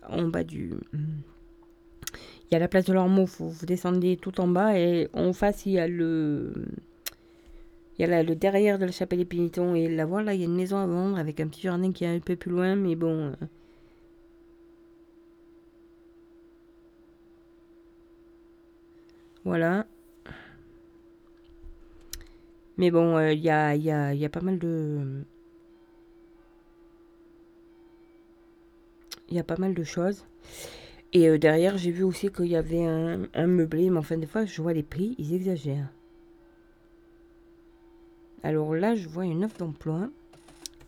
en bas du. Il y a la place de l'Ormeau, vous descendez tout en bas et en face il y a le. Il y a là, le derrière de la chapelle des pénitents et la voilà, il y a une maison à vendre avec un petit jardin qui est un peu plus loin, mais bon. Euh. Voilà. Mais bon, il y, a, pas mal de. Il y a pas mal de choses. Et derrière, j'ai vu aussi qu'il y avait un, un, meublé. Mais enfin, des fois, je vois les prix, ils exagèrent. Alors là, je vois une offre d'emploi.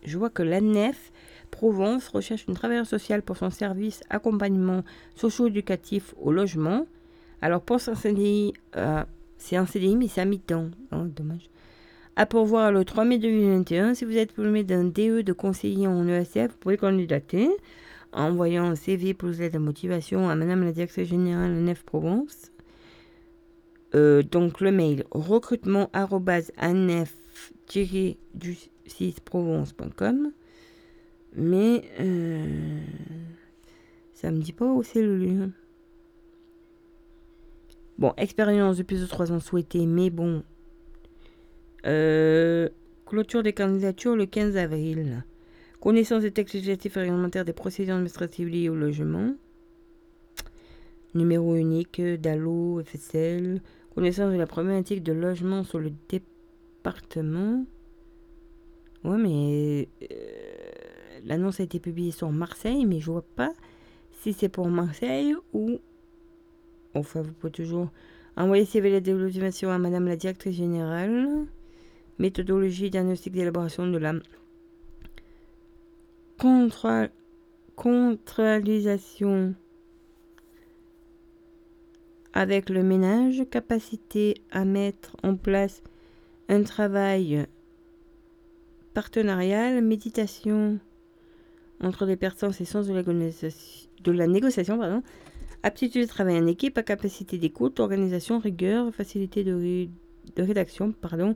Je vois que la NEF Provence recherche une travailleuse sociale pour son service accompagnement socio-éducatif au logement. Alors pour son CDI, c'est un CDI, mais c'est à mi-temps. Oh, dommage à pourvoir le 3 mai 2021. Si vous êtes diplômé d'un DE de conseiller en ESF, vous pouvez candidater en envoyant un CV plus lettre de motivation à Madame la directrice générale de Nef Provence. Euh, donc le mail recrutement nef du 6 provence.com mais euh, ça me dit pas où c'est le lieu. Bon, expérience de plus de 3 ans souhaitée, mais bon, euh, clôture des candidatures le 15 avril. Connaissance des textes législatifs réglementaires des procédures administratives liées au logement. Numéro unique d'ALLO, FSL. Connaissance de la problématique de logement sur le département. Ouais, mais euh, l'annonce a été publiée sur Marseille, mais je vois pas si c'est pour Marseille ou. Enfin, vous pouvez toujours envoyer CV de motivation à Madame la directrice générale. Méthodologie diagnostic d'élaboration de la contre contralisation avec le ménage, capacité à mettre en place un travail partenarial, méditation entre les personnes, c'est sens de la, de la négociation, pardon, aptitude de travail en équipe, capacité d'écoute, organisation, rigueur, facilité de, de rédaction, pardon,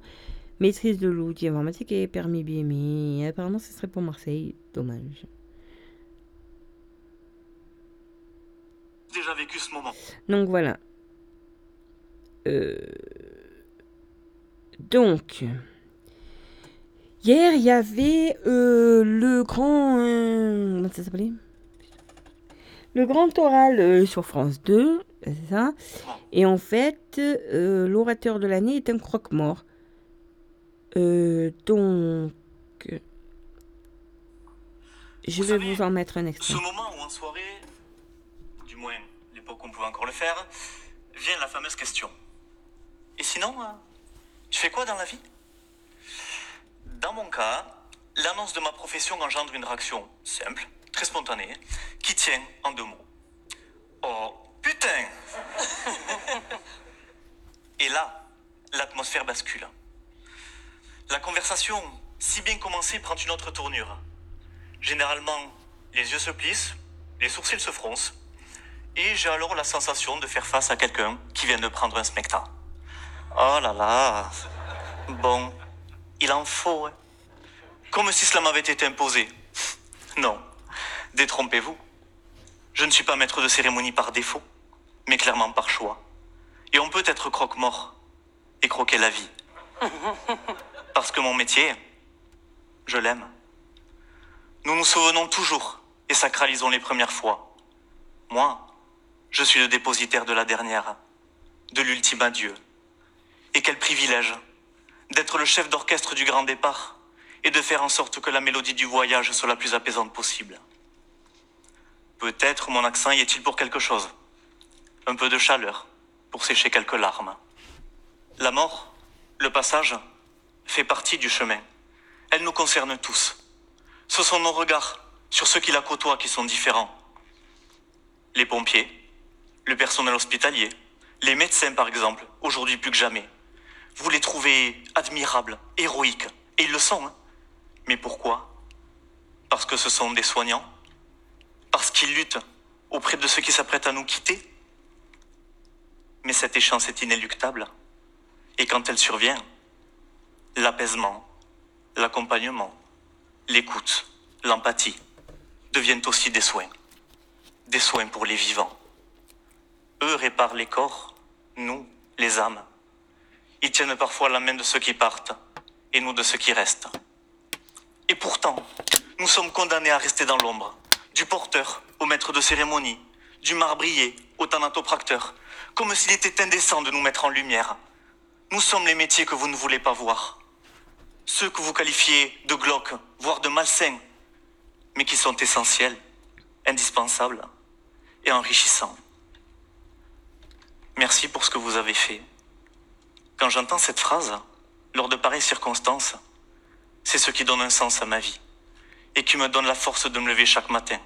maîtrise de l'outil informatique et permis BMI. Apparemment, ce serait pour Marseille. Dommage. Déjà vécu ce moment. Donc voilà. Euh, donc, hier, il y avait euh, le grand. Euh, comment ça s'appelait? Le grand oral sur France 2, c'est ça? Et en fait, l'orateur de l'année est un croque-mort. donc. Je vais vous en mettre un extrait. Ce moment où en soirée, du moins l'époque où on pouvait encore le faire, vient la fameuse question. Et sinon, euh, tu fais quoi dans la vie? Dans mon cas, l'annonce de ma profession engendre une réaction simple, très spontanée, qui tient en deux mots. Oh putain Et là, l'atmosphère bascule. La conversation, si bien commencée, prend une autre tournure. Généralement, les yeux se plissent, les sourcils se froncent, et j'ai alors la sensation de faire face à quelqu'un qui vient de prendre un spectacle. Oh là là. Bon, il en faut. Hein. Comme si cela m'avait été imposé. Non, détrompez-vous. Je ne suis pas maître de cérémonie par défaut, mais clairement par choix. Et on peut être croque-mort et croquer la vie. *laughs* Parce que mon métier, je l'aime. Nous nous souvenons toujours et sacralisons les premières fois. Moi, je suis le dépositaire de la dernière, de l'ultime adieu. Et quel privilège d'être le chef d'orchestre du grand départ et de faire en sorte que la mélodie du voyage soit la plus apaisante possible. Peut-être mon accent y est-il pour quelque chose. Un peu de chaleur pour sécher quelques larmes. La mort, le passage, fait partie du chemin. Elle nous concerne tous. Ce sont nos regards sur ceux qui la côtoient qui sont différents. Les pompiers, le personnel hospitalier, les médecins par exemple, aujourd'hui plus que jamais. Vous les trouvez admirables, héroïques, et ils le sont. Hein. Mais pourquoi? Parce que ce sont des soignants? Parce qu'ils luttent auprès de ceux qui s'apprêtent à nous quitter? Mais cette échéance est inéluctable. Et quand elle survient, l'apaisement, l'accompagnement, l'écoute, l'empathie deviennent aussi des soins. Des soins pour les vivants. Eux réparent les corps, nous, les âmes. Ils tiennent parfois la main de ceux qui partent et nous de ceux qui restent. Et pourtant, nous sommes condamnés à rester dans l'ombre, du porteur au maître de cérémonie, du marbrier au thanatopracteur, comme s'il était indécent de nous mettre en lumière. Nous sommes les métiers que vous ne voulez pas voir, ceux que vous qualifiez de glauques, voire de malsains, mais qui sont essentiels, indispensables et enrichissants. Merci pour ce que vous avez fait. Quand j'entends cette phrase, lors de pareilles circonstances, c'est ce qui donne un sens à ma vie et qui me donne la force de me lever chaque matin.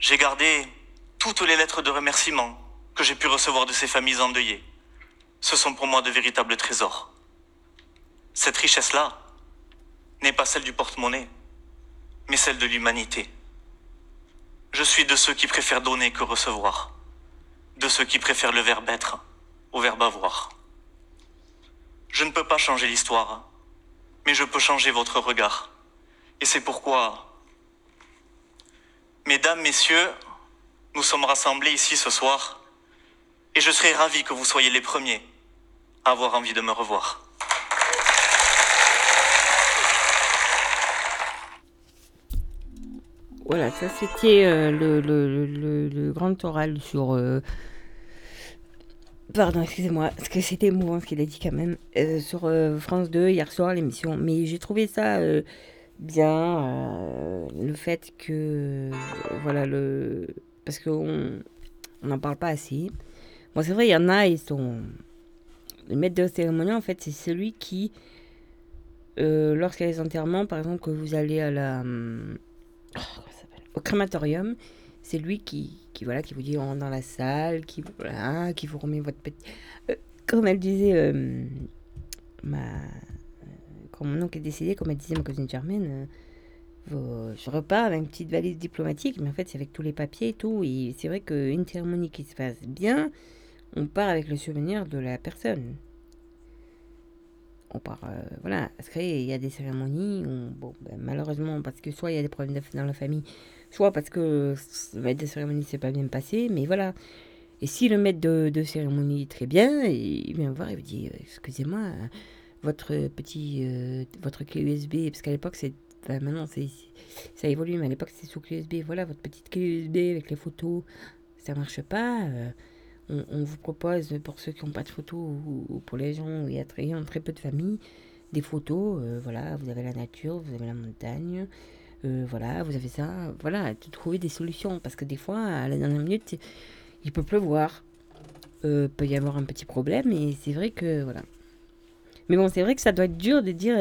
J'ai gardé toutes les lettres de remerciement que j'ai pu recevoir de ces familles endeuillées. Ce sont pour moi de véritables trésors. Cette richesse-là n'est pas celle du porte-monnaie, mais celle de l'humanité. Je suis de ceux qui préfèrent donner que recevoir, de ceux qui préfèrent le verbe être au verbe avoir. Je ne peux pas changer l'histoire, mais je peux changer votre regard. Et c'est pourquoi, mesdames, messieurs, nous sommes rassemblés ici ce soir, et je serai ravi que vous soyez les premiers à avoir envie de me revoir. Voilà, ça c'était euh, le, grand oral sur euh, Pardon, excusez-moi, parce que c'était émouvant ce qu'il a dit quand même euh, sur euh, France 2 hier soir, l'émission. Mais j'ai trouvé ça euh, bien, le fait que. voilà, le. Parce qu'on n'en parle pas assez. Bon, c'est vrai, il y en a, ils sont. Le maître de cérémonie, en fait, c'est celui qui. Lorsqu'il y a les enterrements, par exemple, que vous allez à la. au crématorium. C'est lui qui, qui, voilà, qui vous dit on rentre dans la salle, qui, voilà, qui vous remet votre petit. Euh, comme elle disait, euh, ma, quand mon oncle est décédé, comme elle disait ma cousine Germaine, je repars avec une petite valise diplomatique, mais en fait, c'est avec tous les papiers et tout. Et c'est vrai qu'une cérémonie qui se passe bien, on part avec le souvenir de la personne. On part, euh, voilà. Parce qu'il y a des cérémonies où, bon, ben, malheureusement, parce que soit il y a des problèmes dans la famille, soit parce que le maître de cérémonie s'est pas bien passé, mais voilà. Et si le maître de, cérémonie est très bien, il vient voir et vous dit euh, Excusez-moi, votre petit euh, votre clé USB, parce qu'à l'époque, c'est maintenant, c'est, ça évolue, mais à l'époque, c'était sous clé USB. Voilà, votre petite clé USB avec les photos, ça marche pas. Euh, on, vous propose, pour ceux qui n'ont pas de photos ou, pour les gens où il y a très, très peu de familles, des photos. Voilà, vous avez la nature, vous avez la montagne. Euh, voilà, vous avez ça. Voilà, trouver des solutions. Parce que des fois, à la dernière minute, il peut pleuvoir. Euh, peut y avoir un petit problème. Et c'est vrai que, voilà. Mais bon, c'est vrai que ça doit être dur de dire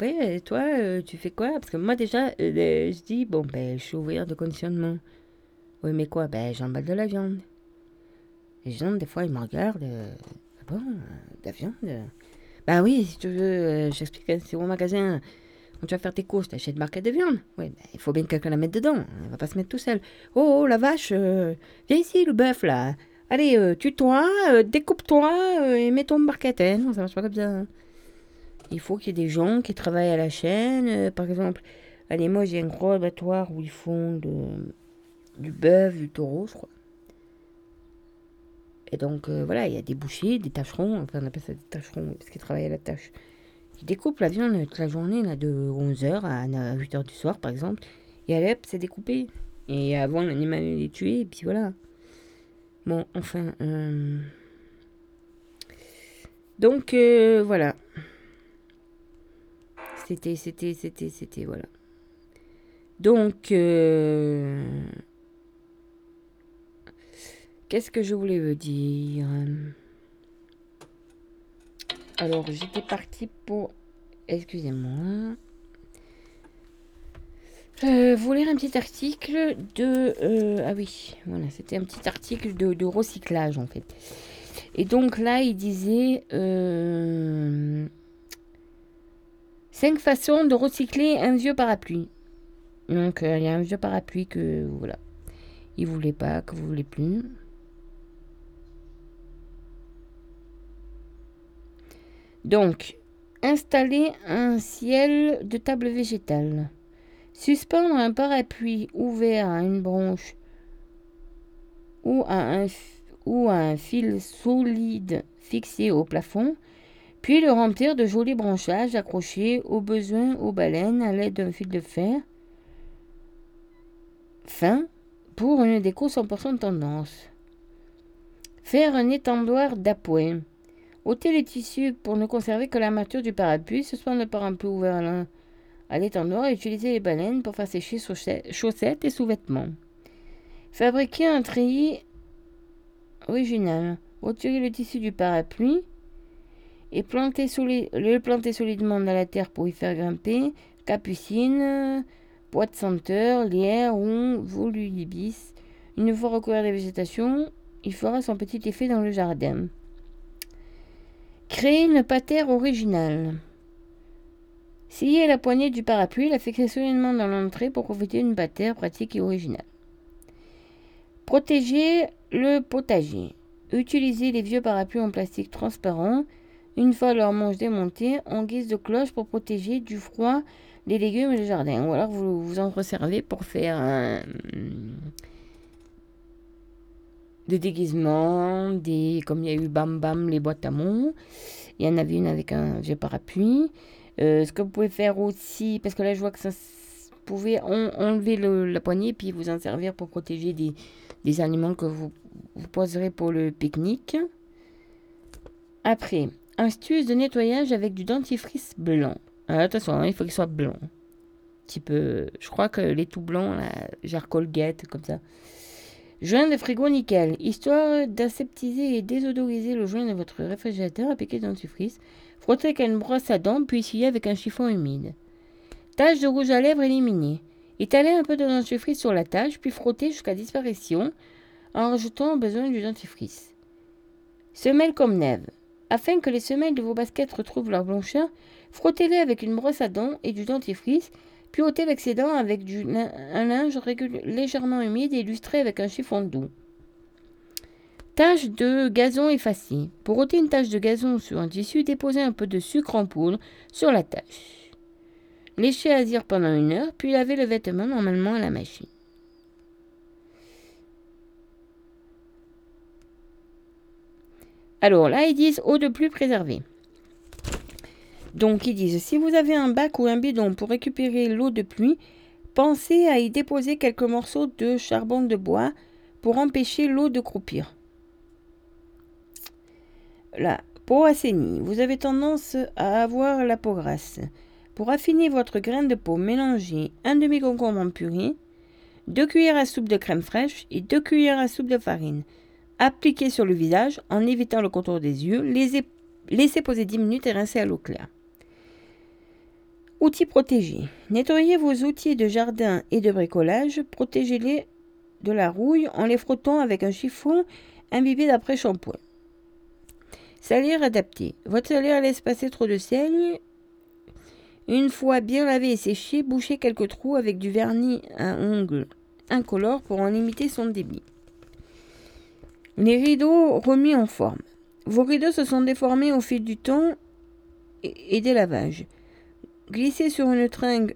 ouais, toi, euh, tu fais quoi? Parce que moi, déjà, euh, je dis, bon, ben, je suis ouvrière de conditionnement. Oui, mais quoi? Ben, j'emballe de la viande. Les gens, des fois, ils me regardent. Euh, ah bon, de la viande? Ben oui, si tu veux, j'explique, hein, c'est au magasin. Quand tu vas faire tes courses, t'achètes une marquette de viande. Oui, ben, il faut bien que quelqu'un la mette dedans. Elle va pas se mettre tout seul. Oh, oh la vache, viens ici, le bœuf, là. Allez, tue-toi, découpe-toi et mets ton marquette. Hein. Non, ça marche pas comme. Hein. Il faut qu'il y ait des gens qui travaillent à la chaîne. Euh, par exemple, allez, moi j'ai un gros abattoir où ils font du bœuf, du taureau, je crois. Et donc euh, voilà, il y a des bouchers, des tâcherons, on appelle ça des tâcherons parce qu'ils travaillent à la tâche. Ils découpent la viande toute la journée, là, de 11h à 8h du soir par exemple. Et allez c'est découpé. Et avant l'animal est tué, et puis voilà. Bon, enfin. Euh, donc voilà. C'était, c'était, c'était, c'était, voilà. Donc, euh, qu'est-ce que je voulais vous dire? Alors, j'étais partie pour... Excusez-moi. Euh, vous un petit article de... Euh, ah oui, voilà, c'était un petit article de, recyclage, en fait. Et donc là, il disait... Euh, Cinq façons de recycler un vieux parapluie. Donc, euh, il y a un vieux parapluie que, voilà, il voulait pas, que vous voulez plus. Donc, installer un ciel de table végétale. Suspendre un parapluie ouvert à une branche ou à un, fil solide fixé au plafond puis le remplir de jolis branchages accrochés au besoin aux baleines à l'aide d'un fil de fer fin pour une déco 100% tendance. Faire un étendoir d'appoint. Ôter les tissus pour ne conserver que l'armature du parapluie, suspendre le parapluie ouvert à l'étendoir et utiliser les baleines pour faire sécher chaussettes et sous-vêtements. Fabriquer un treillis original. Retirer le tissu du parapluie et le planter solidement dans la terre pour y faire grimper capucine, boîte senteur, lierre ou volulibis. Une fois recouvert de végétation, il fera son petit effet dans le jardin. Créer une patère originale. Scier la poignée du parapluie, la fixer solidement dans l'entrée pour profiter d'une patère pratique et originale. Protéger le potager. Utiliser les vieux parapluies en plastique transparent une fois leur manche démontée, en guise de cloche pour protéger du froid les légumes et le jardin. Ou alors vous vous en resservez pour faire un, des déguisements, des, comme il y a eu Bam Bam, les boîtes à mots. Il y en avait une avec un vieux parapluie. Euh, ce que vous pouvez faire aussi, parce que là je vois que ça pouvait enlever la poignée puis vous en servir pour protéger des, des aliments que vous, vous poserez pour le pique-nique. Après, Astuce de nettoyage avec du dentifrice blanc. Alors, attention, hein, il faut qu'il soit blanc. Petit peu. Je crois que les tout blancs, là, genre comme ça. Joint de frigo nickel. Histoire d'aseptiser et désodoriser le joint de votre réfrigérateur, appliquez le dentifrice. Frottez avec une brosse à dents, puis essuyez avec un chiffon humide. Tache de rouge à lèvres éliminée. Étalez un peu de dentifrice sur la tâche, puis frottez jusqu'à disparition en rajoutant au besoin du dentifrice. Semelles comme neige. Afin que les semelles de vos baskets retrouvent leur blancheur, frottez-les avec une brosse à dents et du dentifrice, puis ôtez l'excédent avec un linge légèrement humide et illustré avec un chiffon doux. Tache de gazon effacée. Pour ôter une tache de gazon sur un tissu, déposez un peu de sucre en poudre sur la tache. Léchez à pendant une heure, puis lavez le vêtement normalement à la machine. Alors là, ils disent eau de pluie préservée. Donc ils disent, si vous avez un bac ou un bidon pour récupérer l'eau de pluie, pensez à y déposer quelques morceaux de charbon de bois pour empêcher l'eau de croupir. La peau assainie. Vous avez tendance à avoir la peau grasse. Pour affiner votre grain de peau, mélangez un demi-concombre en purée, deux cuillères à soupe de crème fraîche et deux cuillères à soupe de farine. Appliquez sur le visage en évitant le contour des yeux. Laissez poser 10 minutes et rincez à l'eau claire. Outils protégés. Nettoyez vos outils de jardin et de bricolage. Protégez-les de la rouille en les frottant avec un chiffon imbibé d'après-shampoing. Salière adapté. Votre salière laisse passer trop de sel. Une fois bien lavé et séché, bouchez quelques trous avec du vernis à ongles incolore pour en limiter son débit. Les rideaux remis en forme. Vos rideaux se sont déformés au fil du temps et des lavages. Glissez sur une tringle.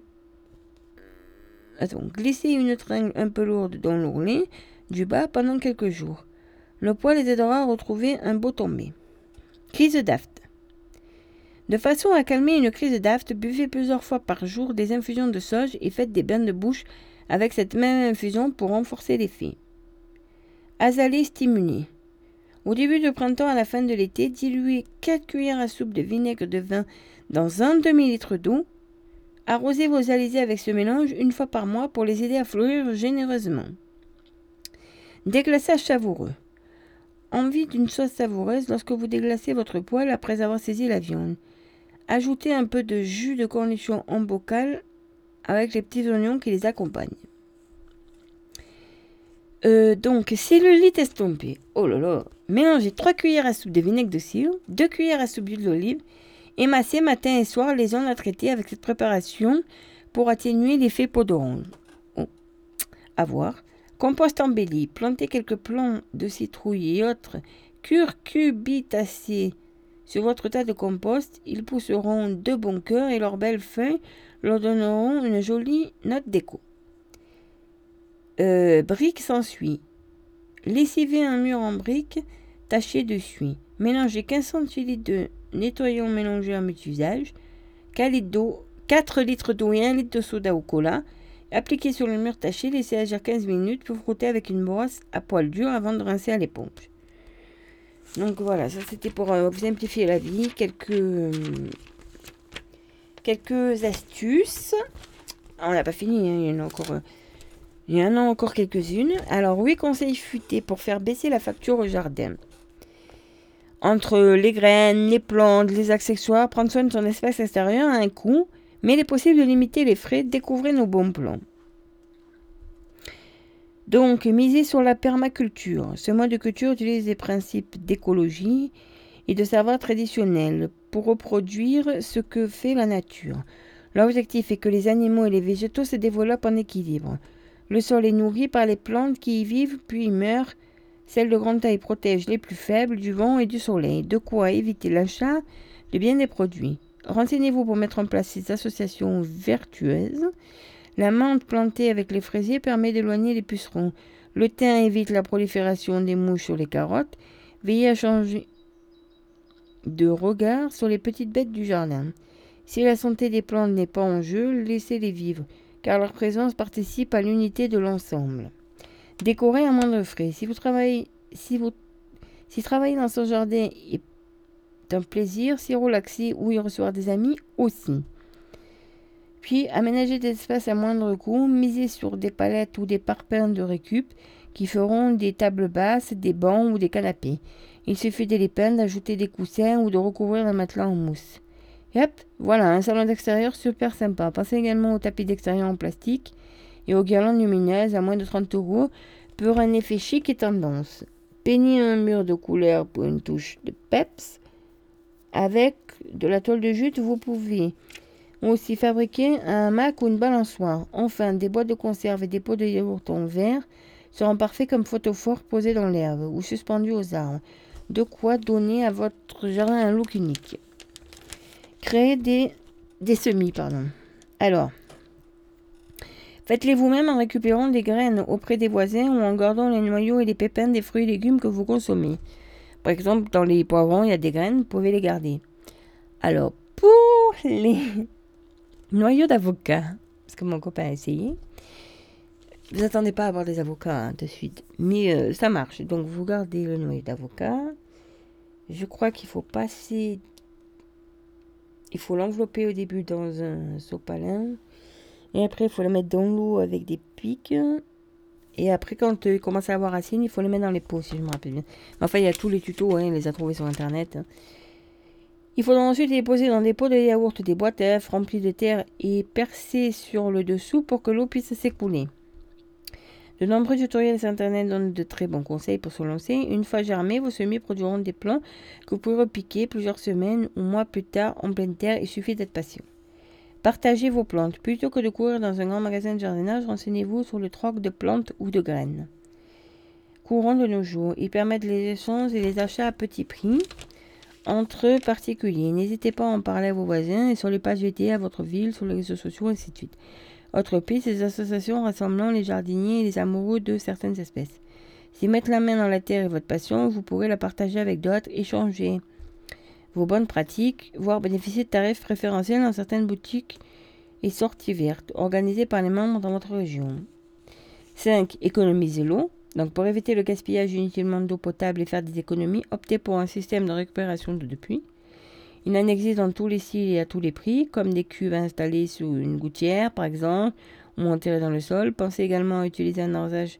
Attends, glissez une tringle un peu lourde dans l'ourlet du bas pendant quelques jours. Le poids les aidera à retrouver un beau tombé. Crise d'aft. De façon à calmer une crise d'aft, buvez plusieurs fois par jour des infusions de sauge et faites des bains de bouche avec cette même infusion pour renforcer l'effet. Azalée stimulé. Au début du printemps à la fin de l'été, diluez 4 cuillères à soupe de vinaigre de vin dans un demi-litre d'eau. Arrosez vos alizés avec ce mélange une fois par mois pour les aider à fleurir généreusement. Déglaçage savoureux. Envie d'une sauce savoureuse lorsque vous déglacez votre poêle après avoir saisi la viande. Ajoutez un peu de jus de cornichon en bocal avec les petits oignons qui les accompagnent. Euh, donc, cellulite estompée. Oh là là. Mélangez 3 cuillères à soupe de vinaigre de cidre, 2 cuillères à soupe d'huile d'olive. Émassez matin et soir les zones à traiter avec cette préparation pour atténuer l'effet peau d'orange. Oh, voir. Compost embelli. Plantez quelques plants de citrouille et autres curcubitacées sur votre tas de compost. Ils pousseront de bon cœur et leurs belles feuilles leur donneront une jolie note d'écho. Euh, briques s'ensuit. Lessivez un mur en briques taché de suie. Mélangez 15 centilitres de nettoyant mélangé à multi-usage, 4 litres d'eau et 1 litre de soda au cola. Appliquez sur le mur taché, laissez agir 15 minutes, puis frotter avec une brosse à poil dur avant de rincer à l'éponge. Donc voilà, ça c'était pour euh, vous simplifier la vie. Quelques, euh, quelques astuces. On n'a pas fini, hein, il y en a encore. Euh, encore quelques-unes. Alors, oui, conseils futés pour faire baisser la facture au jardin. Entre les graines, les plantes, les accessoires, prendre soin de son espace extérieur a un coût, mais il est possible de limiter les frais, découvrir nos bons plans. Donc, miser sur la permaculture. Ce mode de culture utilise des principes d'écologie et de savoir traditionnel pour reproduire ce que fait la nature. L'objectif est que les animaux et les végétaux se développent en équilibre. Le sol est nourri par les plantes qui y vivent puis y meurent. Celles de grande taille protègent les plus faibles du vent et du soleil, de quoi éviter l'achat de bien des produits. Renseignez-vous pour mettre en place ces associations vertueuses. La menthe plantée avec les fraisiers permet d'éloigner les pucerons. Le thym évite la prolifération des mouches sur les carottes. Veillez à changer de regard sur les petites bêtes du jardin. Si la santé des plantes n'est pas en jeu, laissez-les vivre car leur présence participe à l'unité de l'ensemble. Décorer à moindre frais. Si vous travaillez, si vous, si travailler dans son jardin est un plaisir, si relaxer ou y recevoir des amis aussi. Puis, aménager des espaces à moindre coût, miser sur des palettes ou des parpaings de récup qui feront des tables basses, des bancs ou des canapés. Il suffit de d'ajouter des coussins ou de recouvrir un matelas en mousse. Yep, voilà, un salon d'extérieur super sympa. Pensez également au tapis d'extérieur en plastique et aux guirlandes lumineuses à moins de 30 euros pour un effet chic et tendance. Peignez un mur de couleur pour une touche de peps. Avec de la toile de jute, vous pouvez aussi fabriquer un Mac ou une balançoire. Enfin, des boîtes de conserve et des pots de yaourt en verre seront parfaits comme photophores posés dans l'herbe ou suspendus aux arbres. De quoi donner à votre jardin un look unique. Créez des, des semis, pardon. Alors, faites-les vous-même en récupérant des graines auprès des voisins ou en gardant les noyaux et les pépins des fruits et légumes que vous consommez. Par exemple, dans les poivrons, il y a des graines, vous pouvez les garder. Alors, pour les *laughs* noyaux d'avocat, parce que mon copain a essayé, vous attendez pas à avoir des avocats hein, de suite, mais euh, ça marche. Donc, vous gardez le noyau d'avocat. Je crois qu'il faut passer il faut l'envelopper au début dans un sopalin. Et après, il faut le mettre dans l'eau avec des pics. Et après, quand il commence à avoir racine, il faut le mettre dans les pots, si je me rappelle bien. enfin, il y a tous les tutos, hein, il les a trouvés sur Internet. Il faudra ensuite les poser dans des pots de yaourt, des boîtes à remplies de terre et percer sur le dessous pour que l'eau puisse s'écouler. De nombreux tutoriels sur Internet donnent de très bons conseils pour se lancer. Une fois germés, vos semis produiront des plants que vous pouvez repiquer plusieurs semaines ou mois plus tard en pleine terre. Il suffit d'être patient. Partagez vos plantes. Plutôt que de courir dans un grand magasin de jardinage, renseignez-vous sur le troc de plantes ou de graines. Courant de nos jours, ils permettent les échanges et les achats à petit prix entre particuliers. N'hésitez pas à en parler à vos voisins et sur les pages VT à votre ville, sur les réseaux sociaux, ainsi de suite. Autre piste, ces associations rassemblant les jardiniers et les amoureux de certaines espèces. Si mettre la main dans la terre est votre passion, vous pourrez la partager avec d'autres, échanger vos bonnes pratiques, voire bénéficier de tarifs préférentiels dans certaines boutiques et sorties vertes organisées par les membres dans votre région. 5. Économiser l'eau. Donc pour éviter le gaspillage inutilement d'eau potable et faire des économies, optez pour un système de récupération d'eau de pluie. Il en existe dans tous les styles et à tous les prix, comme des cuves installées sous une gouttière, par exemple, ou enterrées dans le sol. Pensez également à utiliser un arrosage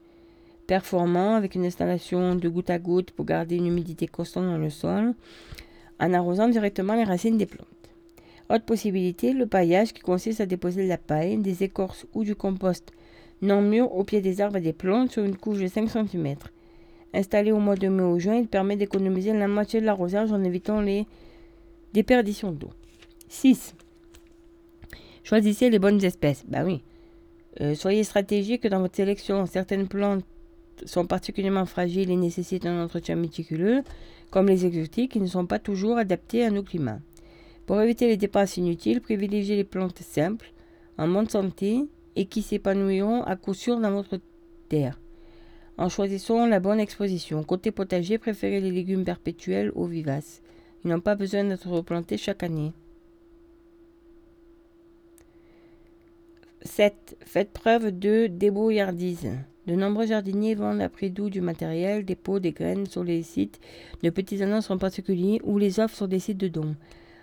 performant avec une installation de goutte à goutte pour garder une humidité constante dans le sol, en arrosant directement les racines des plantes. Autre possibilité, le paillage qui consiste à déposer de la paille, des écorces ou du compost non mûr au pied des arbres et des plantes sur une couche de 5 cm. Installé au mois de mai ou juin, il permet d'économiser la moitié de l'arrosage en évitant les Déperdition d'eau. 6. Choisissez les bonnes espèces. Bah oui. Euh, soyez stratégique dans votre sélection. Certaines plantes sont particulièrement fragiles et nécessitent un entretien méticuleux, comme les exotiques qui ne sont pas toujours adaptés à nos climats. Pour éviter les dépenses inutiles, privilégiez les plantes simples, en bonne santé et qui s'épanouiront à coup sûr dans votre terre. En choisissant la bonne exposition. Côté potager, préférez les légumes perpétuels aux vivaces. Ils n'ont pas besoin d'être replantés chaque année. 7. Faites preuve de débrouillardise. De nombreux jardiniers vendent à prix doux du matériel, des pots, des graines sur les sites de petits annonces en particulier ou les offres sur des sites de dons.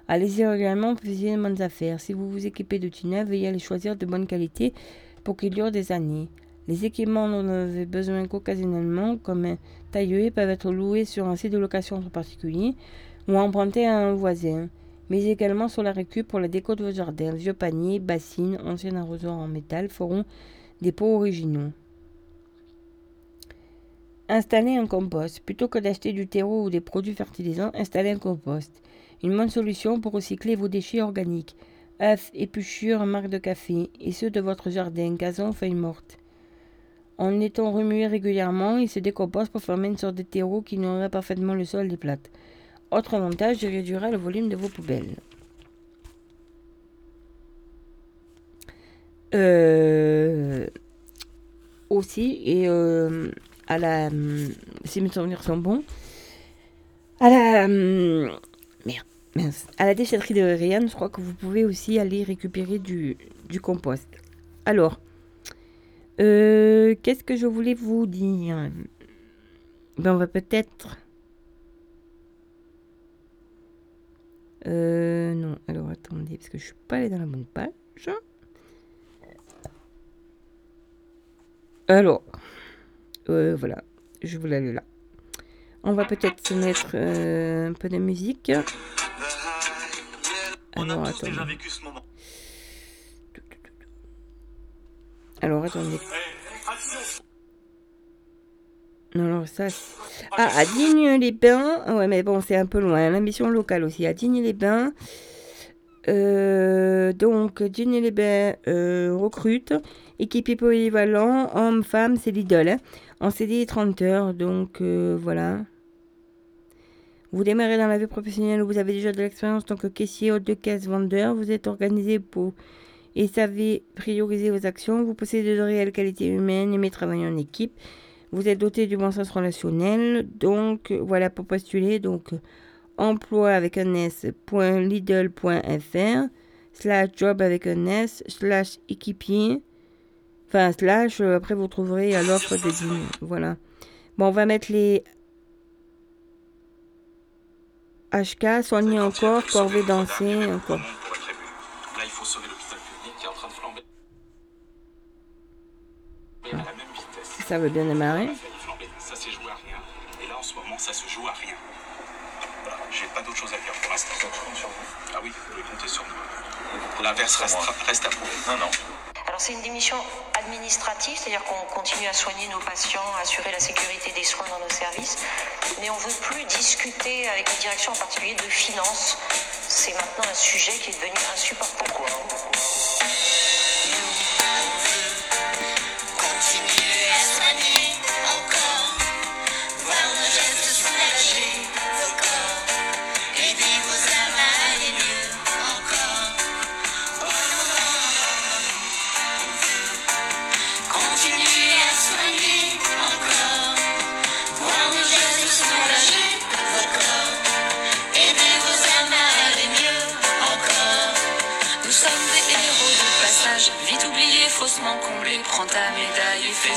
Allez-y régulièrement pour faire de bonnes affaires. Si vous vous équipez d'outils neufs, veillez à les choisir de bonne qualité pour qu'ils durent des années. Les équipements dont vous avez besoin qu'occasionnellement, comme un tailleur, peuvent être loués sur un site de location en particulier ou emprunter à un voisin, mais également sur la récup pour la déco de vos jardins. Vieux paniers, bassines, anciens arrosoirs en métal feront des pots originaux. Installer un compost. Plutôt que d'acheter du terreau ou des produits fertilisants, installez un compost. Une bonne solution pour recycler vos déchets organiques. œufs, épluchures, marques de café et ceux de votre jardin, gazon, feuilles mortes. En étant remué régulièrement, il se décompose pour former une sorte de terreau qui nourrit parfaitement le sol des plates. Autre avantage, il réduira le volume de vos poubelles. Euh, aussi, et euh, la. Si mes souvenirs sont bons, à la. Merde, mince. À la déchetterie de Rian, je crois que vous pouvez aussi aller récupérer du, du compost. Alors, euh, qu'est-ce que je voulais vous dire? Ben, On va peut-être Euh, non, alors attendez, parce que je suis pas allée dans la bonne page. Alors, euh, voilà, je voulais aller là. On va peut-être se mettre euh, un peu de musique. On a tous déjà vécu ce moment. Alors, attendez. Non, non, ça. Ah, à Digne-les-Bains. Ouais, mais bon, c'est un peu loin. L'ambition locale aussi. À Digne-les-Bains. Euh, donc, Digne-les-Bains euh, recrute. Équipier polyvalent, homme, femme, c'est l'idole. Hein. En CD 30 heures, donc euh, voilà. Vous démarrez dans la vie professionnelle où vous avez déjà de l'expérience en tant que caissier, hôte de caisse, vendeur. Vous êtes organisé pour et savez prioriser vos actions. Vous possédez de réelles qualités humaines, aimez travailler en équipe. Vous êtes doté du bon sens relationnel. Donc, voilà pour postuler. Donc, emploi avec un s.lidl.fr slash job avec un s slash équipier. Enfin, slash, euh, après vous trouverez à l'offre des dîners. Voilà. Bon, on va mettre les HK, soigner encore, corvée danser, encore. Là, il faut sauver l'hôpital public qui est en train de flamber. Ça veut bien démarrer. Ça s'est joué à rien. Et là, en ce moment, ça se joue à rien. Voilà, j'ai pas d'autre chose à dire pour l'instant. Ah oui, vous pouvez compter sur nous. L'inverse reste, reste à prouver. Non, non. C'est une démission administrative, c'est-à-dire qu'on continue à soigner nos patients, à assurer la sécurité des soins dans nos services, mais on ne veut plus discuter avec les directions en particulier de finances. C'est maintenant un sujet qui est devenu insupportable. Pourquoi?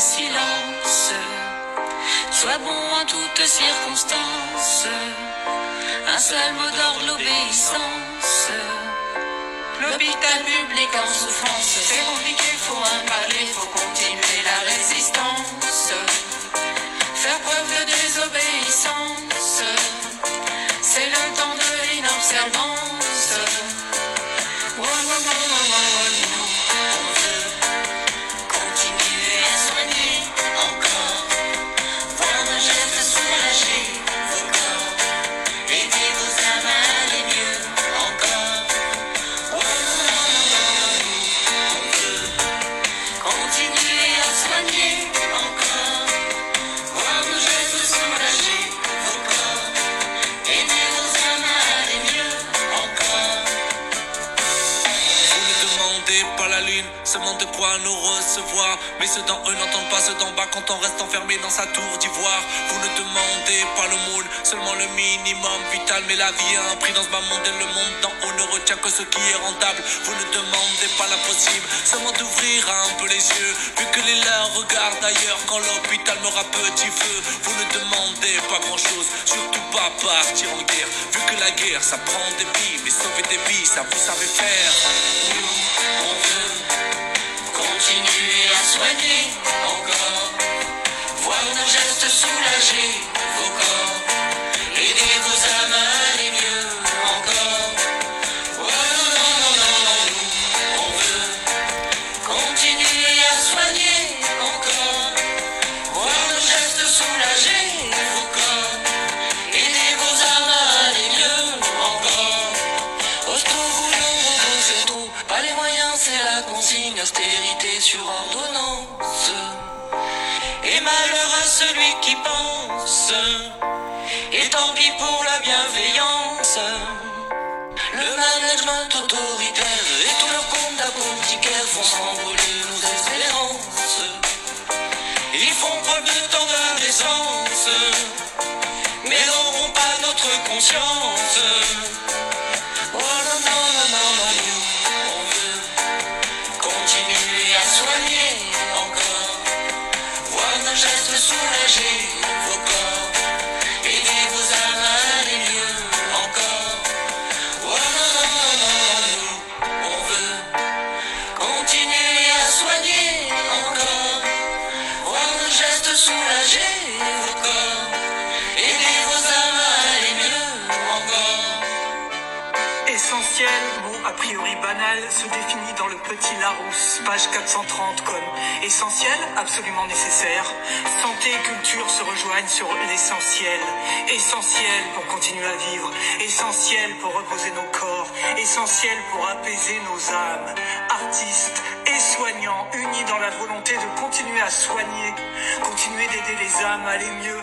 Silence. Sois bon en toutes circonstances. Un seul mot d'ordre, l'obéissance. L'hôpital public en souffrance, c'est compliqué, faut un palais, faut continuer la résistance. Faire preuve de désobéissance, c'est le temps de l'inobservance. Mais ceux d'en eux n'entendent pas ceux d'en bas quand on reste enfermé dans sa tour d'ivoire. Vous ne demandez pas le monde, seulement le minimum vital. Mais la vie a un prix dans ce bas monde et le monde d'en haut ne retient que ce qui est rentable. Vous ne demandez pas l'impossible, seulement d'ouvrir un peu les yeux. Vu que les leurs regardent ailleurs quand l'hôpital meurt petit feu. Vous ne demandez pas grand chose, surtout pas partir en guerre. Vu que la guerre ça prend des billes, mais sauver des billes ça vous savez faire. Continuer à soigner encore. Voir nos gestes soulager vos corps. Austérité sur ordonnance. Et malheur à celui qui pense. Et tant pis pour la bienveillance. Le management autoritaire et tous leurs comptes apothicaires font s'envoler nos espérances. Ils font preuve de tant d'indécence, mais n'auront pas notre conscience. Oh se définit dans le petit Larousse, page 430 comme essentiel, absolument nécessaire. Santé et culture se rejoignent sur l'essentiel. Essentiel pour continuer à vivre, essentiel pour reposer nos corps, essentiel pour apaiser nos âmes. Artistes et soignants unis dans la volonté de continuer à soigner, continuer d'aider les âmes à aller mieux,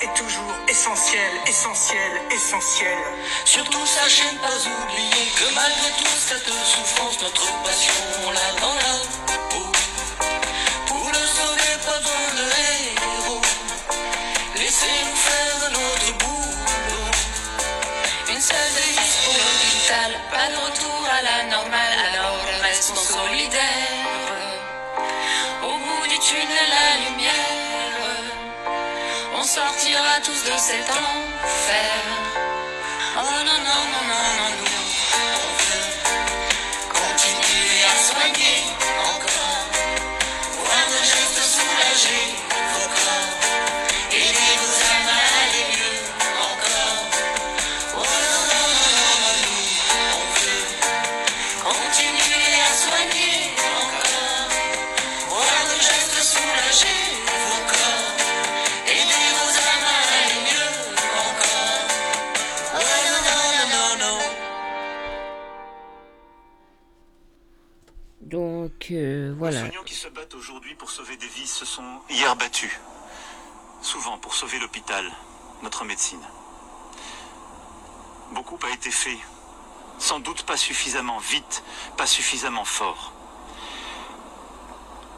et toujours essentiel, essentiel, essentiel. Surtout sachez ne pas oublier que malgré toute cette souffrance, notre passion on l'a dans la peau. Pour le sauver, pas besoin de héros. Laissez-nous faire notre boulot. Une seule devise pour l'hôpital, pas de retour tous de cet enfer. Oh non, non, non, non, non, Les soignants qui se battent aujourd'hui pour sauver des vies se sont hier battus. Souvent pour sauver l'hôpital, notre médecine. Beaucoup a été fait. Sans doute pas suffisamment vite, pas suffisamment fort.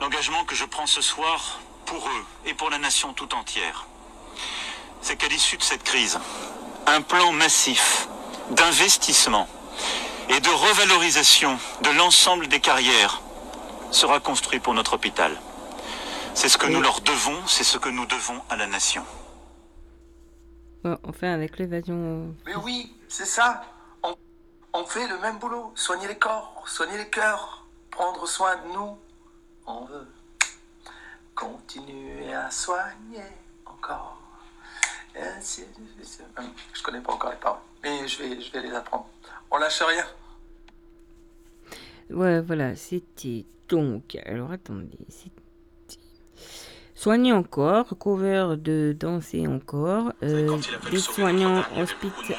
L'engagement que je prends ce soir, pour eux et pour la nation tout entière, c'est qu'à l'issue de cette crise, un plan massif d'investissement et de revalorisation de l'ensemble des carrières sera construit pour notre hôpital. C'est ce que nous leur devons, c'est ce que nous devons à la nation. Bon, enfin, avec l'évasion. Mais oui, c'est ça. On, on fait le même boulot. Soigner les corps, soigner les cœurs, prendre soin de nous. On veut continuer à soigner encore. Hum, Je connais pas encore les paroles, mais je vais, je vais les apprendre. On lâche rien. Ouais, voilà, c'était donc. Alors attendez, c'était. Soigner encore, cover de danser encore, euh, des soignants hospitaliers.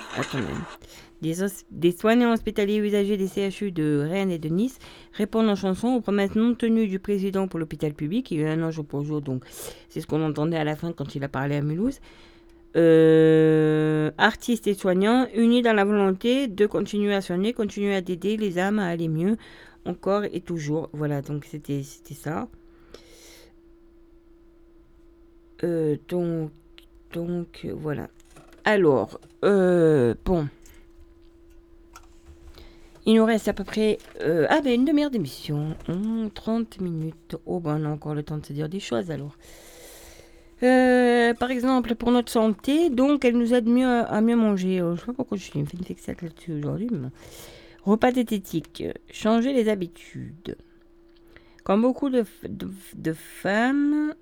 Des, des soignants hospitaliers usagers des CHU de Rennes et de Nice répondent en chanson aux promesses non tenues du président pour l'hôpital public. Il y a eu un an jour pour jour, donc c'est ce qu'on entendait à la fin quand il a parlé à Mulhouse. Euh, artistes et soignants unis dans la volonté de continuer à soigner, continuer à aider les âmes à aller mieux, encore et toujours. Voilà, donc c'était ça. Euh, donc, donc voilà. Alors, euh, bon. Il nous reste à peu près ah ben une demi-heure d'émission, Hum, 30 minutes. Oh ben on a encore le temps de se dire des choses alors. Euh, par exemple, pour notre santé, donc elle nous aide mieux à, mieux manger. Euh, je sais pas pourquoi je suis une fixette là-dessus aujourd'hui, mais. Repas diététique, changer les habitudes. Comme beaucoup de, de femmes,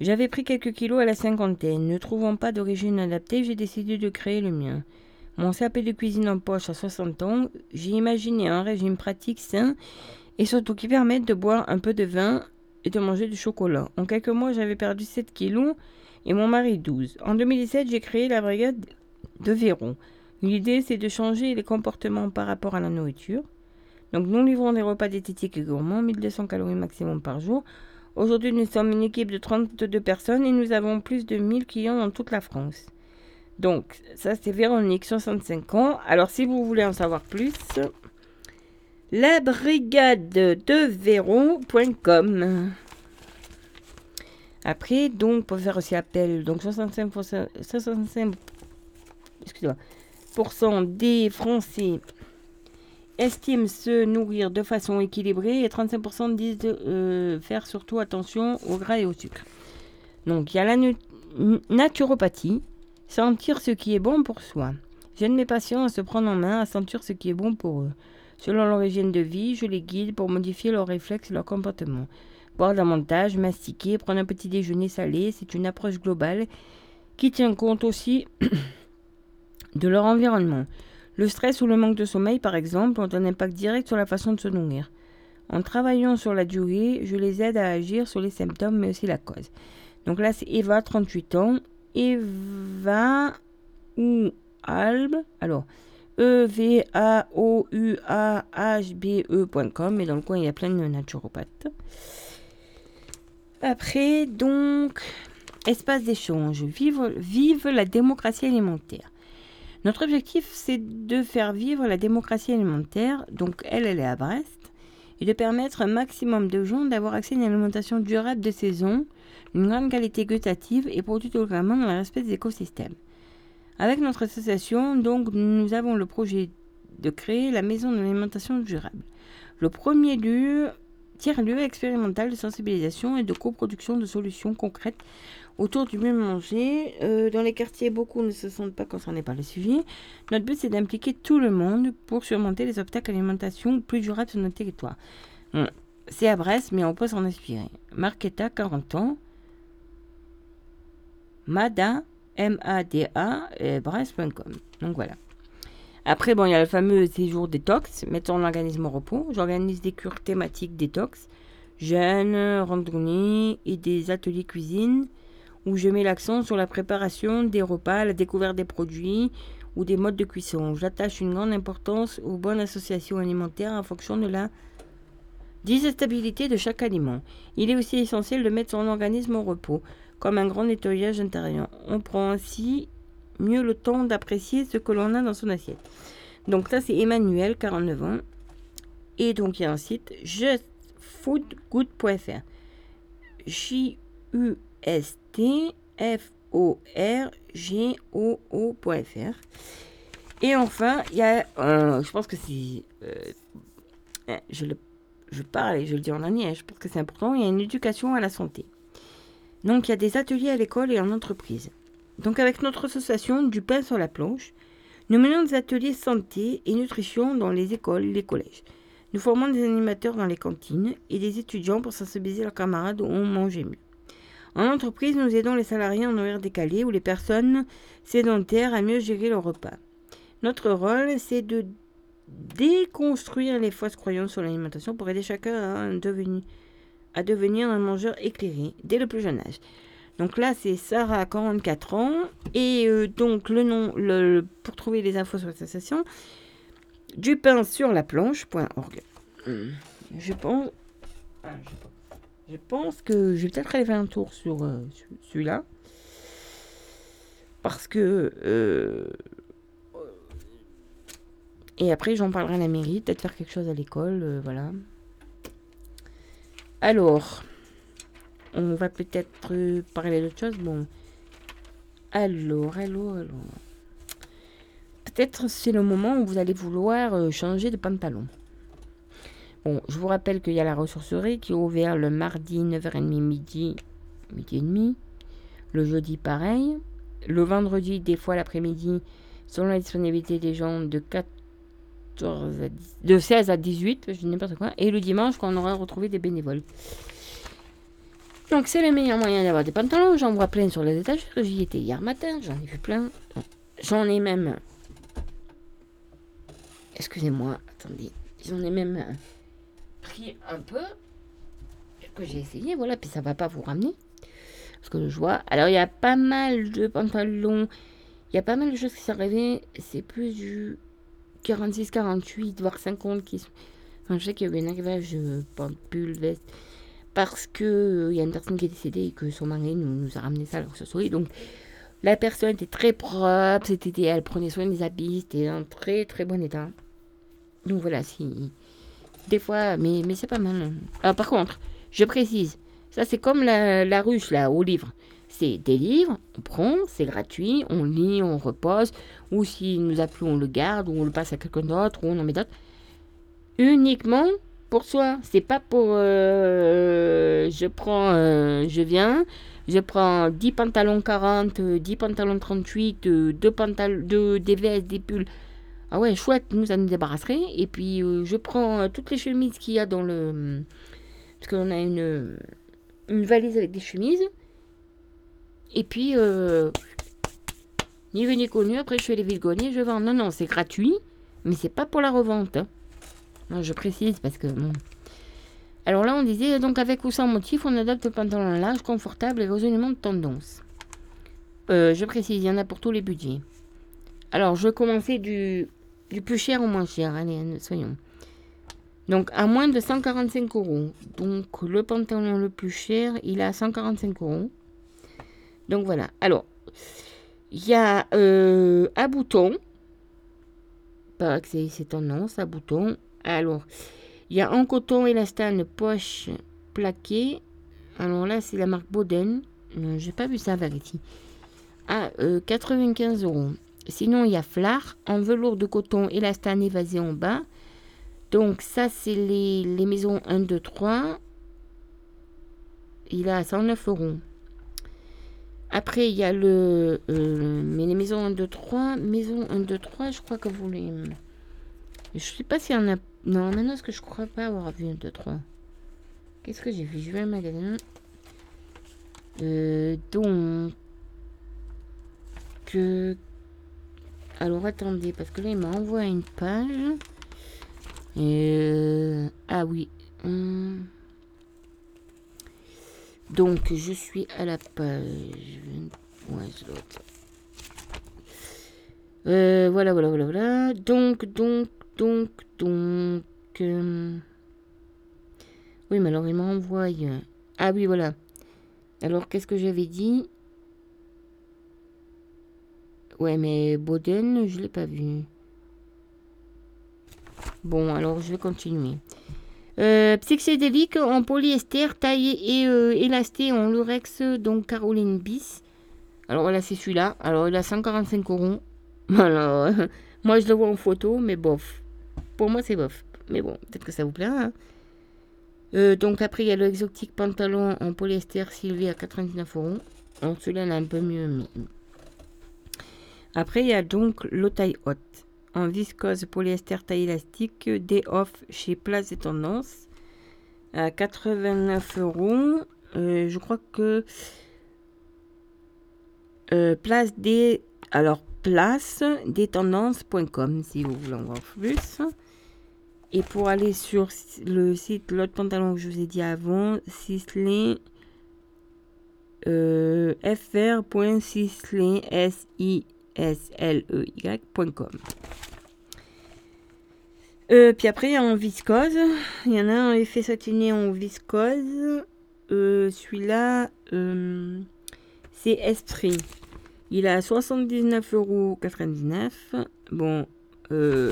j'avais pris quelques kilos à la cinquantaine. Ne trouvant pas d'origine adaptée, j'ai décidé de créer le mien. Mon CAP de cuisine en poche à 60 ans, j'ai imaginé un régime pratique, sain et surtout qui permette de boire un peu de vin de manger du chocolat. En quelques mois, j'avais perdu 7 kilos et mon mari 12. En 2017, j'ai créé la brigade de Véron. L'idée, c'est de changer les comportements par rapport à la nourriture. Donc, nous livrons des repas diététiques et gourmands, 1200 calories maximum par jour. Aujourd'hui, nous sommes une équipe de 32 personnes et nous avons plus de 1000 clients dans toute la France. Donc, ça, c'est Véronique, 65 ans. Alors, si vous voulez en savoir plus, la brigade de Véron.com. Après, donc, pour faire aussi appel, donc 65%, 65 excusez-moi, pourcent des Français estiment se nourrir de façon équilibrée et 35% disent euh, faire surtout attention au gras et au sucre. Donc, il y a la naturopathie, sentir ce qui est bon pour soi. J'aide mes patients à se prendre en main, à sentir ce qui est bon pour eux. Selon leur hygiène de vie, je les guide pour modifier leurs réflexes et leur comportement. Boire davantage, mastiquer, prendre un petit déjeuner salé, c'est une approche globale qui tient compte aussi *coughs* de leur environnement. Le stress ou le manque de sommeil, par exemple, ont un impact direct sur la façon de se nourrir. En travaillant sur la durée, je les aide à agir sur les symptômes, mais aussi la cause. Donc là, c'est Eva, 38 ans. Eva ou Albe. Alors, e v a o u a h b ecom Et dans le coin, il y a plein de naturopathes. Après, donc, espace d'échange. Vive, la démocratie alimentaire. Notre objectif, c'est de faire vivre la démocratie alimentaire. Donc, elle, elle est à Brest. Et de permettre un maximum de gens d'avoir accès à une alimentation durable de saison, une grande qualité gustative et produite localement dans le respect des écosystèmes. Avec notre association, donc, nous avons le projet de créer la maison de l'alimentation durable. Le premier lieu, tiers-lieu expérimental de sensibilisation et de coproduction de solutions concrètes autour du mieux manger. Euh, dans les quartiers, beaucoup ne se sentent pas concernés par le suivi. Notre but, c'est d'impliquer tout le monde pour surmonter les obstacles à l'alimentation plus durables sur notre territoire. c'est à Brest, mais on peut s'en inspirer. Marquetta, 40 ans. Mada, M-A-D-A, Brest.com. Donc voilà. Après, bon, il y a le fameux séjour détox, mettons l'organisme au repos. J'organise des cures thématiques détox, jeûne, randonnée et des ateliers cuisine où je mets l'accent sur la préparation des repas, la découverte des produits ou des modes de cuisson. J'attache une grande importance aux bonnes associations alimentaires en fonction de la digestibilité de chaque aliment. Il est aussi essentiel de mettre son organisme au repos, comme un grand nettoyage intérieur. On prend ainsi mieux le temps d'apprécier ce que l'on a dans son assiette. Donc ça c'est Emmanuel, 49 ans. Et donc il y a un site justfoodgood.fr. J-U-S-T-F-O-R-G-O-O.fr. Et enfin, il y a, je pense que c'est, euh, je, le, je parle et je le dis en dernier, je pense que c'est important, il y a une éducation à la santé. Donc il y a des ateliers à l'école et en entreprise. Donc avec notre association Du pain sur la planche, nous menons des ateliers santé et nutrition dans les écoles et les collèges. Nous formons des animateurs dans les cantines et des étudiants pour sensibiliser leurs camarades où manger mieux. En entreprise, nous aidons les salariés en horaire décalé ou les personnes sédentaires à mieux gérer leur repas. Notre rôle, c'est de déconstruire les fausses croyances sur l'alimentation pour aider chacun à devenir, à devenir un mangeur éclairé dès le plus jeune âge. Donc là, c'est Sarah, 44 ans. Et euh, donc, le nom, le, pour trouver les infos sur l'association, du pain sur la planche.org. Hmm. Je pense. Ah, je, pense que je vais peut-être aller faire un tour sur, euh, celui-là. Parce que. Euh, et après, j'en parlerai à la mairie, peut-être faire quelque chose à l'école, voilà. Alors, on va peut-être parler d'autre chose. Bon. Alors, alors, alors. Peut-être c'est le moment où vous allez vouloir euh, changer de pantalon. Bon, je vous rappelle qu'il y a la ressourcerie qui est ouverte le mardi 9h30 midi, midi et demi. Le jeudi pareil. Le vendredi, des fois l'après-midi, selon la disponibilité des gens, de 14 de 16 à 18, je n'importe quoi. Et le dimanche, quand on aura retrouvé des bénévoles. Donc c'est le meilleur moyen d'avoir des pantalons. J'en vois plein sur les étages. J'y étais hier matin, j'en ai vu plein. J'en ai même... Excusez-moi, attendez. J'en ai même pris un peu. Que j'ai essayé, voilà. Puis ça va pas vous ramener. Parce que je vois... Alors il y a pas mal de pantalons. Il y a pas mal de choses qui sont arrivées. C'est plus du 46, 48, voire 50 qui je sais qu'il y a eu un arrivage de pull, veste parce que il euh, y a une personne qui est décédée et que son mari nous, a ramené ça ce. Donc la personne était très propre, c'était, elle prenait soin des habits, c'était en très très bon état. Donc voilà, si des fois, mais, mais c'est pas mal. Par contre, je précise, ça c'est comme la, la ruche là au livre. C'est des livres, on prend, c'est gratuit, on lit, on repose, ou s'il nous a plu, on le garde, ou on le passe à quelqu'un d'autre, ou on en met d'autres. Uniquement pour soi. C'est pas pour. Euh, je prends. Euh, je viens. Je prends 10 pantalons 40, 10 pantalons 38, 2 pantalons, 2 des vestes, des pulls. Ah ouais, chouette, nous, ça nous débarrasserait. Et puis, euh, je prends toutes les chemises qu'il y a dans le. Parce qu'on a une, une valise avec des chemises. Et puis, Ni vu ni connu, après je fais les vides-greniers, je vends. Non, non, c'est gratuit, mais c'est pas pour la revente. hein. Je précise parce que. Alors là, on disait donc avec ou sans motif, on adopte le pantalon large, confortable et résolument de tendance. Euh, je précise, il y en a pour tous les budgets. Alors, je vais commencer du, du plus cher au moins cher. Allez, soyons. Donc, à moins de 145 euros. Donc, le pantalon le plus cher, il est à 145 euros. Donc, voilà. Alors, il y a euh, à bouton. Pas que c'est c'est tendance, à bouton. Alors, il y a en coton élastane poche plaquée. Alors là, c'est la marque Boden. Non, j'ai pas vu ça, Variety. À euh, 95 euros. Sinon, il y a Flar en velours de coton élastane évasé en bas. Donc, ça, c'est les, les maisons 1, 2, 3. Il à 109 euros. Après, il y a le. euh, mais les maisons 1, 2, 3. Maison 1, 2, 3, je crois que vous les. Je sais pas s'il y en a. Non, maintenant, est-ce que je crois pas avoir vu 1, 2, 3 Qu'est-ce que j'ai vu? Je vais un magasin. Euh, donc. euh, alors, attendez, parce que là, il m'a une page. Euh, ah oui. hum. Donc, je suis à la page. Euh, voilà, voilà, voilà, voilà. Donc, donc, donc, donc. euh, Oui, mais alors il m'a envoyé. Ah oui, voilà. Alors, qu'est-ce que j'avais dit? Ouais, mais Boden, je l'ai pas vu. Bon, alors je vais continuer. Euh, en polyester taillé et euh, élasté en lurex, donc Caroline Bis. Alors voilà, c'est celui-là. Alors il a 145 euros. *laughs* Moi je le vois en photo, mais bof. Pour moi, c'est bof. Mais bon, peut-être que ça vous plaira. hein. Euh, donc après, il y a le exotique pantalon en polyester Sylvie à 99 euros. Celui-là, il un peu mieux. Après, il y a donc le taille haute. En viscose polyester taille élastique, des off chez Place et Tendance à 89 euros. Euh, je crois que euh, place des alors place des tendances.com si vous voulez en voir plus. Et pour aller sur le site, l'autre pantalon que je vous ai dit avant, Sisley euh, fr.sisley s i s l e y.com. Euh, puis après, il y a en viscose. Il y en a un effet satiné en viscose. Euh, Celui-là, euh, c'est Esprit. Il a 79,99€. Bon, il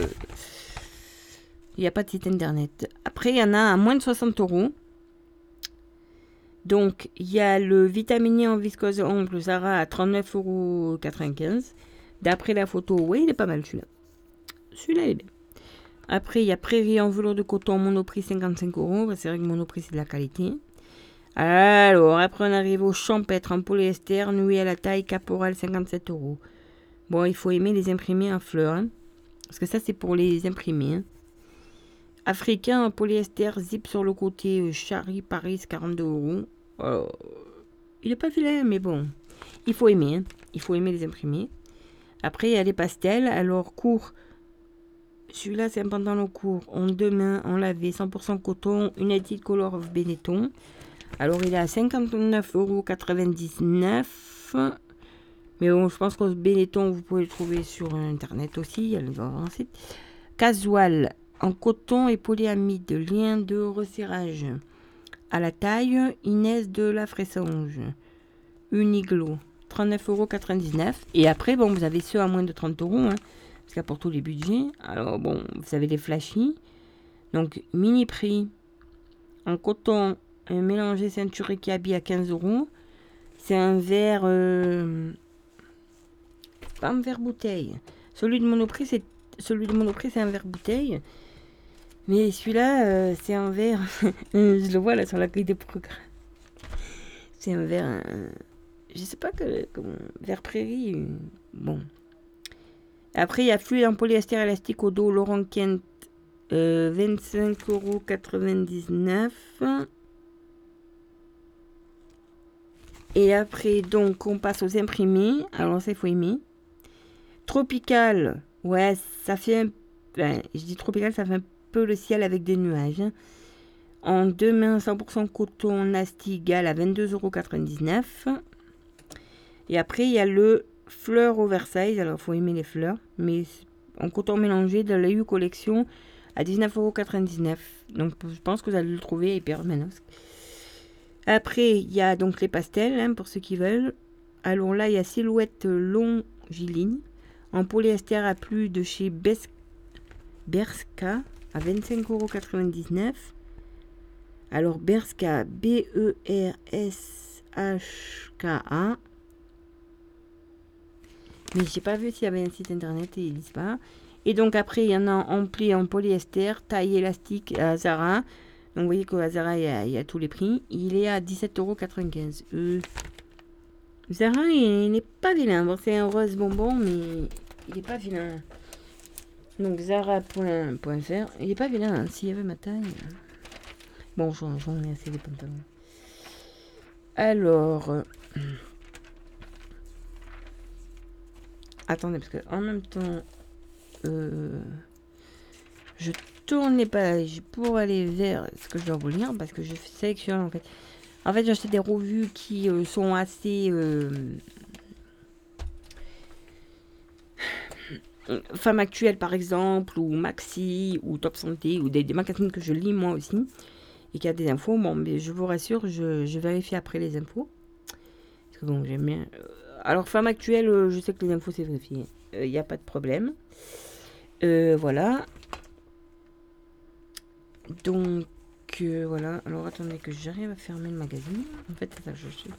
n'y a pas de site internet. Après, il y en a à moins de 60 euros. Donc, il y a le vitaminé en viscose ongle Zara à 39,95€. D'après la photo, oui, il est pas mal celui-là. Celui-là, il est bien. Après, il y a Prairie en velours de coton Monoprix 55 euros. C'est vrai que Monoprix, c'est de la qualité. Alors, après, on arrive au champêtre en polyester, nuit à la taille, caporal 57 euros. Bon, il faut aimer les imprimés en fleurs. hein. Parce que ça, c'est pour les imprimés. hein. Africain en polyester, zip sur le côté, euh, Chari Paris 42 euros. Euh, il est pas vilain, mais bon. Il faut aimer. hein. Il faut aimer les imprimés. Après, il y a les pastels. Alors, court. Celui-là, c'est un pantalon court. En deux mains, en lavé, 100% coton. United Color of Benetton. Alors, il est à 59,99€. Mais bon, je pense ce Benetton, vous pouvez le trouver sur Internet aussi. Il y a le. Casual, en coton et polyamide. Lien de resserrage. À la taille, Inès de la Fressange. Uniglo, 39,99€. Et après, bon, vous avez ceux à moins de 30 euros. Hein, parce qu'il pour tous les budgets. Alors, bon, vous avez des flashy. Donc, mini prix. En coton, un mélangé ceinturé qui habille à 15 euros. C'est un verre. euh, pas un verre bouteille. Celui de Monoprix, c'est celui de Monoprix, c'est un verre bouteille. Mais celui-là, euh, c'est un verre. *laughs* je le vois là sur la grille de programme. C'est un verre. euh, je sais pas que. Verre prairie. euh, Bon. Après, il y a fluide en polyester élastique au dos Laurent Kent. Euh, 25,99€. Et après, donc, on passe aux imprimés. Alors, ça, il faut. Tropical, ouais, ça fait un... je dis tropical, ça fait un peu le ciel avec des nuages. hein. En deux mains 100% coton Nastigal à 22,99€. Et après, il y a le fleur oversize. Alors, il faut aimer les fleurs. Mais en coton mélangé de la U collection à 19,99€. Donc, je pense que vous allez le trouver hyper Manosque. Après, il y a donc les pastels, hein, pour ceux qui veulent. Alors là, il y a silhouette longiline en polyester à plus de chez Berska à 25,99€. Alors Berska, B-E-R-S-H-K-A. Mais j'ai pas vu s'il y avait un site internet et ils disent pas. Et donc après, il y en a en pli en polyester, taille élastique à Zara. Donc vous voyez qu'à Zara, il y, a, tous les prix. Il est à 17,95€. Euh, Zara, il n'est pas vilain. Bon, c'est un rose bonbon, mais il n'est pas vilain. Donc Zara.fr. Il n'est pas vilain. hein, S'il y avait ma taille. Bon, j'en j'en ai assez des pantalons. Alors. euh, Attendez, parce que en même temps. euh, Je tourne les pages pour aller vers ce que je dois vous lire parce que je sélectionne en fait. En fait, j'achète des revues qui euh, sont assez. euh, Femme actuelle par exemple, ou Maxi, ou Top Santé, ou des, magazines que je lis moi aussi, et qui a des infos. Bon, mais je vous rassure, je, je vérifie après les infos. Parce que bon, j'aime bien. Alors, Femme actuelle, euh, je sais que les infos c'est vérifié. Il n'y a pas de problème. Euh, voilà. Donc, euh, voilà. Alors, attendez que j'arrive à fermer le magazine. En fait, c'est ça que je cherche.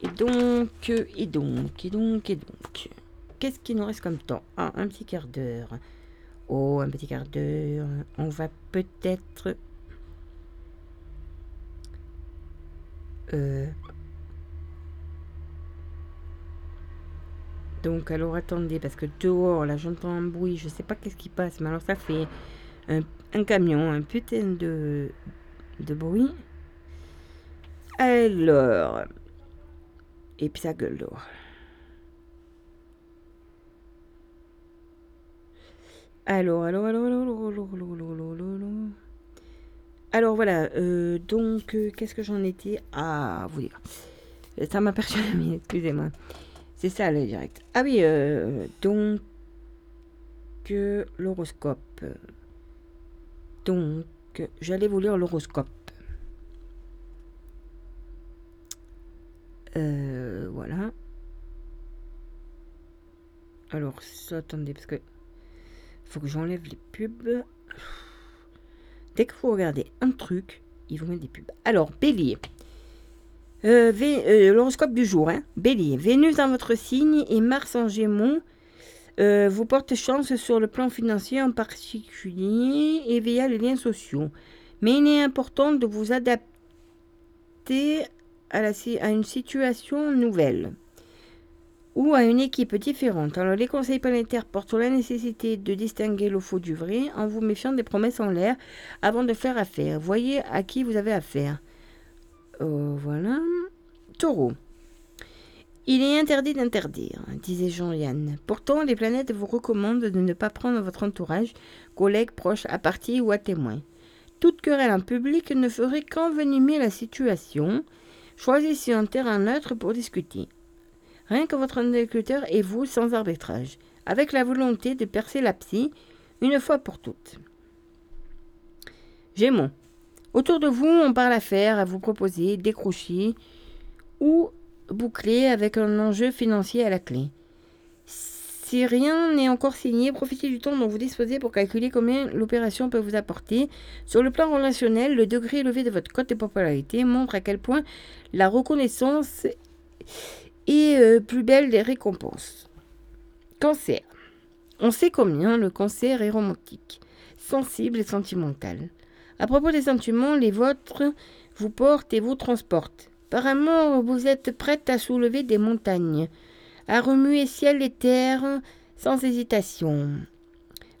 Et donc, et donc, et donc, et donc. Qu'est-ce qu'il nous reste comme temps? Ah, un petit quart d'heure. Oh, un petit quart d'heure. On va peut-être... Euh... Donc, alors attendez, parce que dehors, là, j'entends un bruit, je sais pas qu'est-ce qui passe, mais alors ça fait un, camion, un putain de, de bruit. Alors... Et puis ça gueule dehors. Alors, alors, alors, alors, alors, alors, alors, alors, alors, alors, voilà, euh, donc euh, qu'est-ce que j'en étais à vous dire Ça m'a mais excusez-moi. C'est ça le direct. Ah oui, euh, donc euh, l'horoscope. Donc, j'allais vous lire l'horoscope. Euh, voilà. Alors, ça, attendez, parce que faut que j'enlève les pubs. Dès que vous regardez un truc, il vous met des pubs. Alors, Bélier. Euh, euh, L'horoscope du jour. Hein. Bélier. Vénus dans votre signe et Mars en gémeaux euh, vous portent chance sur le plan financier en particulier et via les liens sociaux. Mais il est important de vous adapter à, la à une situation nouvelle ou à une équipe différente. Alors les conseils planétaires portent sur la nécessité de distinguer le faux du vrai en vous méfiant des promesses en l'air avant de faire affaire. Voyez à qui vous avez affaire. Euh, voilà. Taureau. Il est interdit d'interdire, disait Jean-Yann. Pourtant, les planètes vous recommandent de ne pas prendre votre entourage, collègues, proches, à partie ou à témoin. Toute querelle en public ne ferait qu'envenimer la situation. Choisissez un terrain neutre pour discuter. Rien que votre interlocuteur et vous sans arbitrage, avec la volonté de percer la psy une fois pour toutes. Gémeaux. Autour de vous, on parle affaires à vous proposer, décrocher ou boucler avec un enjeu financier à la clé. Si rien n'est encore signé, profitez du temps dont vous disposez pour calculer combien l'opération peut vous apporter. Sur le plan relationnel, le degré élevé de votre cote de popularité montre à quel point la reconnaissance est euh, plus belle des récompenses. Cancer. On sait combien le cancer est romantique, sensible et sentimental. À propos des sentiments, les vôtres vous portent et vous transportent. Par vous êtes prête à soulever des montagnes, à remuer ciel et terre sans hésitation.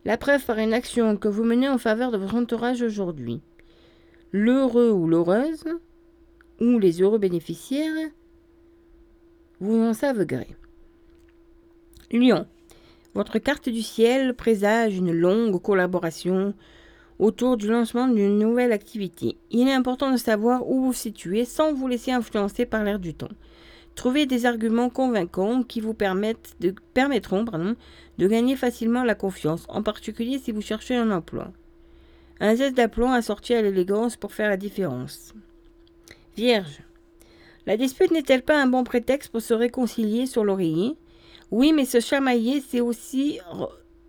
La preuve par une action que vous menez en faveur de votre entourage aujourd'hui. L'heureux ou l'heureuse, ou les heureux bénéficiaires, vous en savent gré. Lion. Votre carte du ciel présage une longue collaboration autour du lancement d'une nouvelle activité. Il est important de savoir où vous situez sans vous laisser influencer par l'air du temps. Trouvez des arguments convaincants qui vous permettent de, permettront pardon, de gagner facilement la confiance, en particulier si vous cherchez un emploi. Un zeste d'aplomb assorti à l'élégance pour faire la différence. Vierge. La dispute n'est-elle pas un bon prétexte pour se réconcilier sur l'oreiller? Oui, mais se chamailler, c'est aussi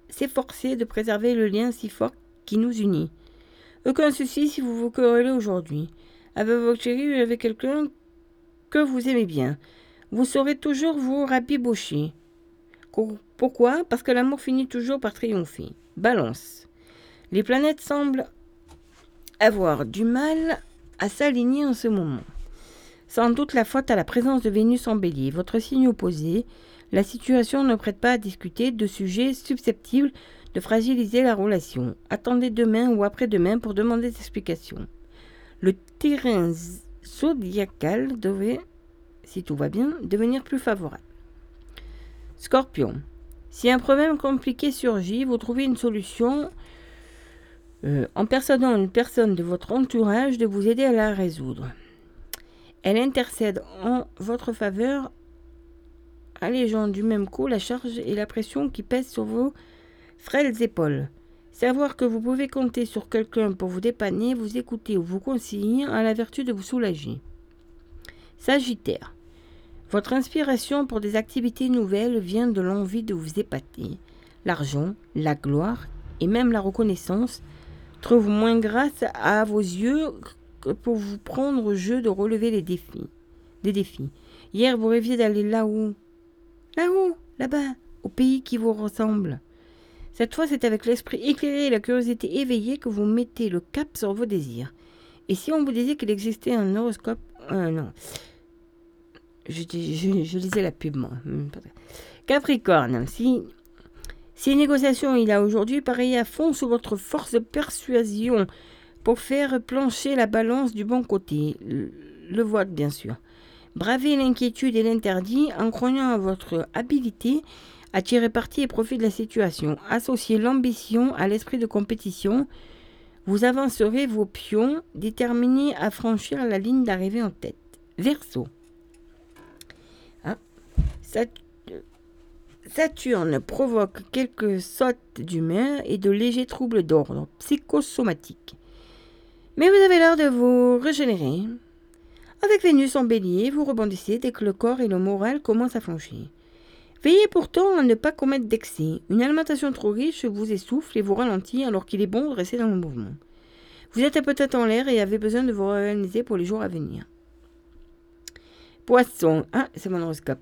s'efforcer de préserver le lien si fort nous unit. Aucun souci si vous vous querellez aujourd'hui. Avec votre chérie ou avec quelqu'un que vous aimez bien. Vous saurez toujours vous rabibocher. Pourquoi? Parce que l'amour finit toujours par triompher. Balance. Les planètes semblent avoir du mal à s'aligner en ce moment. Sans doute la faute à la présence de Vénus en bélier, votre signe opposé, la situation ne prête pas à discuter de sujets susceptibles de fragiliser la relation. Attendez demain ou après-demain pour demander des explications. Le terrain zodiacal devrait, si tout va bien, devenir plus favorable. Scorpion. Si un problème compliqué surgit, vous trouvez une solution euh, en persuadant une personne de votre entourage de vous aider à la résoudre. Elle intercède en votre faveur, allégeant du même coup la charge et la pression qui pèsent sur vos frêles épaules. Savoir que vous pouvez compter sur quelqu'un pour vous dépanner, vous écouter ou vous conseiller a la vertu de vous soulager. Sagittaire. Votre inspiration pour des activités nouvelles vient de l'envie de vous épater. L'argent, la gloire et même la reconnaissance trouvent moins grâce à vos yeux que pour vous prendre au jeu de relever les défis. Des défis. Hier, vous rêviez d'aller là-haut. Là-haut, là-bas, au pays qui vous ressemble. Cette fois, c'est avec l'esprit éclairé et la curiosité éveillée que vous mettez le cap sur vos désirs. Et si on vous disait qu'il existait un horoscope... Euh, non. Je, lisais la pub, moi. Capricorne, si, si négociations il a aujourd'hui, pareil à fond sous votre force de persuasion pour faire plancher la balance du bon côté. Le, le bien sûr. Bravez l'inquiétude et l'interdit en croyant à votre habilité à tirer parti et profit de la situation. Associez l'ambition à l'esprit de compétition. Vous avancerez vos pions déterminés à franchir la ligne d'arrivée en tête. Verseau. Ah. Saturne provoque quelques sautes d'humeur et de légers troubles d'ordre psychosomatique. Mais vous avez l'air de vous régénérer. Avec Vénus en bélier, vous rebondissez dès que le corps et le moral commencent à flancher. Veillez pourtant à ne pas commettre d'excès. Une alimentation trop riche vous essouffle et vous ralentit alors qu'il est bon de rester dans le mouvement. Vous êtes peut-être en l'air et avez besoin de vous réorganiser pour les jours à venir. Poisson. Ah, c'est mon horoscope.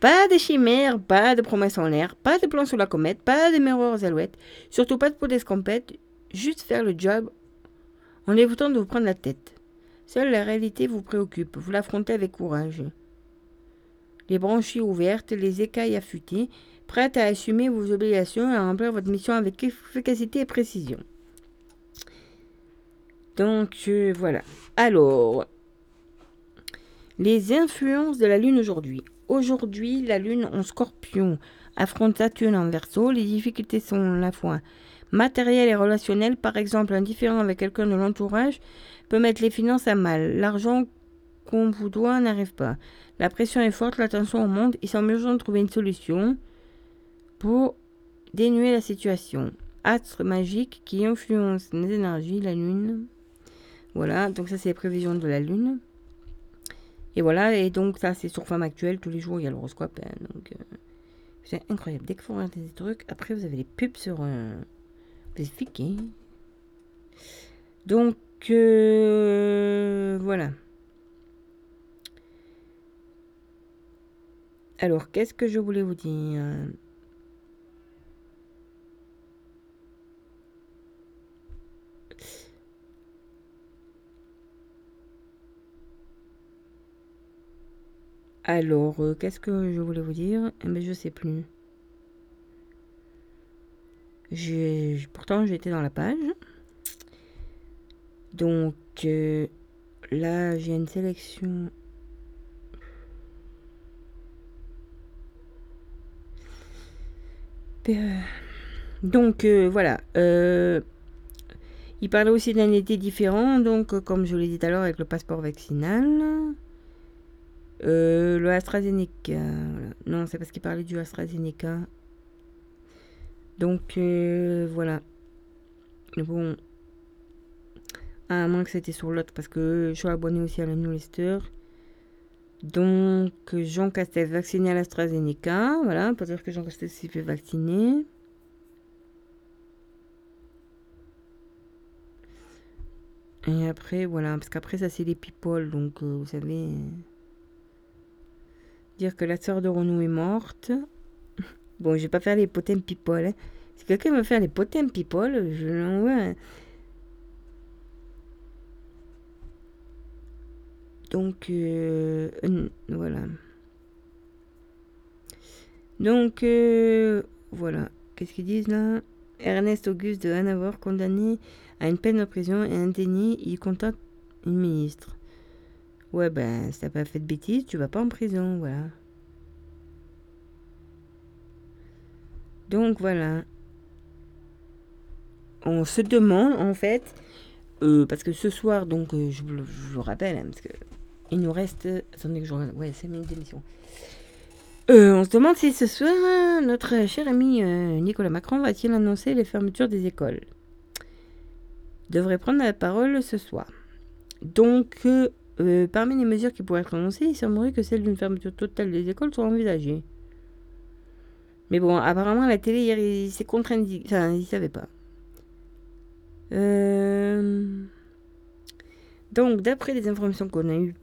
Pas de chimères, pas de promesses en l'air, pas de plans sous la comète, pas de miroirs aux alouettes, surtout pas de peau d'escampette, juste faire le job en évitant de vous prendre la tête. Seule la réalité vous préoccupe, vous l'affrontez avec courage les branchies ouvertes, les écailles affûtées, prêtes à assumer vos obligations et à remplir votre mission avec efficacité et précision. Donc voilà. Alors, les influences de la Lune aujourd'hui. Aujourd'hui, la Lune en scorpion affronte Saturne en verso. Les difficultés sont à la fois matérielles et relationnelles. Par exemple, un différent avec quelqu'un de l'entourage peut mettre les finances à mal. L'argent qu'on vous doit n'arrive pas. La pression est forte, la tension monte. Il semble urgent de trouver une solution pour dénuer la situation. Astre magique qui influence les énergies, la lune. Voilà, donc ça c'est les prévisions de la lune. Et voilà, et donc ça c'est sur Femme Actuelle, tous les jours il y a l'horoscope. Hein, donc euh, c'est incroyable. Dès que vous regardez des trucs, après vous avez les pubs sur euh, hein. Donc euh, voilà. Alors, qu'est-ce que je voulais vous dire? Alors, euh, qu'est-ce que je voulais vous dire? Mais eh ben, je sais plus. pourtant, j'étais dans la page. Donc, euh, là, j'ai une sélection Donc euh, voilà. euh, il parlait aussi d'un été différent, donc euh, comme je l'ai dit tout à l'heure avec le passeport vaccinal. Le AstraZeneca. Non, c'est parce qu'il parlait du AstraZeneca. Donc voilà. Bon. À moins que c'était sur l'autre, parce que je suis abonné aussi à la newsletter. Donc, Jean Castex vacciné à l'AstraZeneca. Voilà, peut dire que Jean Castex s'est fait vacciner. Et après, voilà, parce qu'après, ça, c'est les people. Donc, euh, vous savez. euh, Dire que la sœur de Renaud est morte. *laughs* Bon, je vais pas faire les potem people. hein. Si quelqu'un veut faire les potem people, je l'envoie. Donc, euh, voilà. Donc, euh, voilà. Qu'est-ce qu'ils disent là? Ernest Auguste de Hanovre, condamné à une peine de prison et indemné, il contacte une ministre. Ouais, ben, si t'as pas fait de bêtises, tu vas pas en prison, voilà. Donc, voilà. On se demande, en fait, euh, parce que ce soir, donc, je, vous rappelle, hein, parce que il nous reste. Attendez que je. Ouais, 5 minutes d'émission. Euh, on se demande si ce soir, euh, notre cher ami euh, Nicolas Macron va-t-il annoncer les fermetures des écoles? Devrait prendre la parole ce soir. Donc, euh, euh, parmi les mesures qui pourraient être annoncées, il semblerait que celle d'une fermeture totale des écoles soit envisagée. Mais bon, apparemment, la télé, hier, il s'est contraint. Enfin, il savait pas. Euh, Donc, d'après les informations qu'on a eues, euh,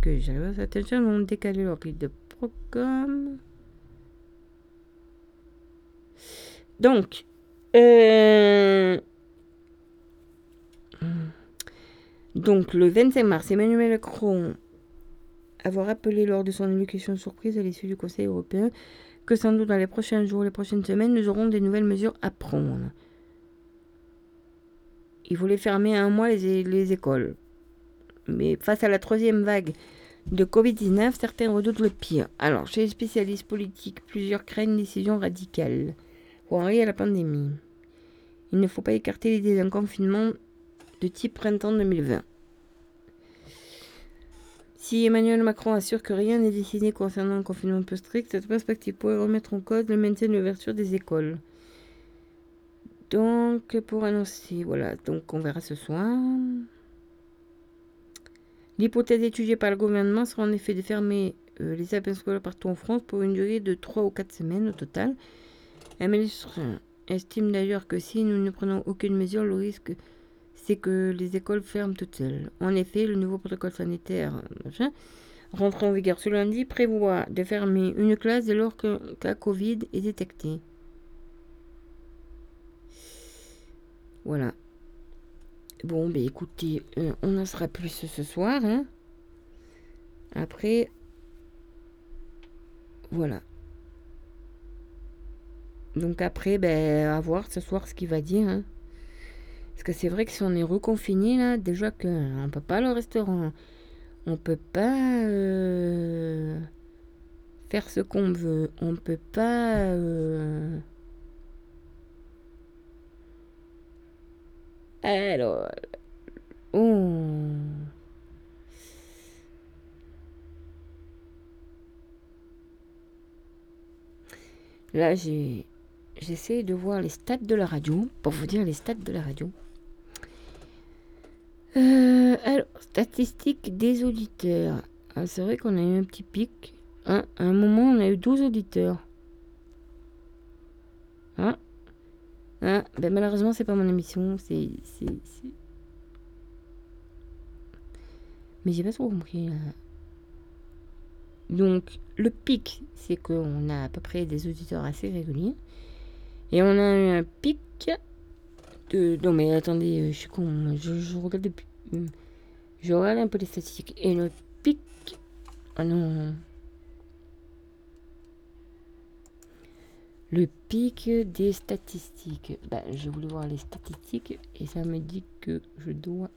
que j'ai reçues, certains jeunes ont décalé leur pile de programme. Donc, euh, donc le 25 mars, Emmanuel Macron avoir appelé lors de son allocution surprise à l'issue du Conseil européen que sans doute dans les prochains jours, les prochaines semaines, nous aurons des nouvelles mesures à prendre. Il voulait fermer un mois les, les écoles. Mais face à la troisième vague de Covid-19, certains redoutent le pire. Alors, chez les spécialistes politiques, plusieurs craignent une décision radicale pour enrayer la pandémie. Il ne faut pas écarter l'idée d'un confinement de type printemps 2020. Si Emmanuel Macron assure que rien n'est décidé concernant un confinement peu strict, cette perspective pourrait remettre en cause le maintien de l'ouverture des écoles. Donc, pour annoncer, voilà, donc on verra ce soir. L'hypothèse étudiée par le gouvernement sera en effet de fermer euh, les établissements scolaires partout en France pour une durée de 3 ou 4 semaines au total. La ministre estime d'ailleurs que si nous ne prenons aucune mesure, le risque c'est que les écoles ferment toutes seules. En effet, le nouveau protocole sanitaire machin, rentré en vigueur ce lundi prévoit de fermer une classe dès lors qu'un cas Covid est détecté. Voilà. Bon, ben écoutez, euh, on en sera plus ce soir. Hein. Après, voilà. Donc après, ben, à voir ce soir ce qu'il va dire. Hein. Parce que c'est vrai que si on est reconfiné, là, déjà que on peut pas aller au restaurant. On peut pas euh, faire ce qu'on veut. On peut pas... euh, Alors... Oh. Là, j'ai... J'essaie de voir les stats de la radio, pour vous dire les stats de la radio. Euh, alors, statistiques des auditeurs. Ah, c'est vrai qu'on a eu un petit pic. À un moment, on a eu 12 auditeurs. Hein Hein ben, malheureusement, c'est pas mon émission. C'est. Mais j'ai pas trop compris. là. Donc, le pic, c'est qu'on a à peu près des auditeurs assez réguliers. Et on a eu un pic de. Non, mais attendez, euh, je suis con. Je, regarde depuis. hum, Je regarde un peu les statistiques. Et le pic. Ah non. Le pic des statistiques. Bah, je voulais voir les statistiques et ça me dit que je dois.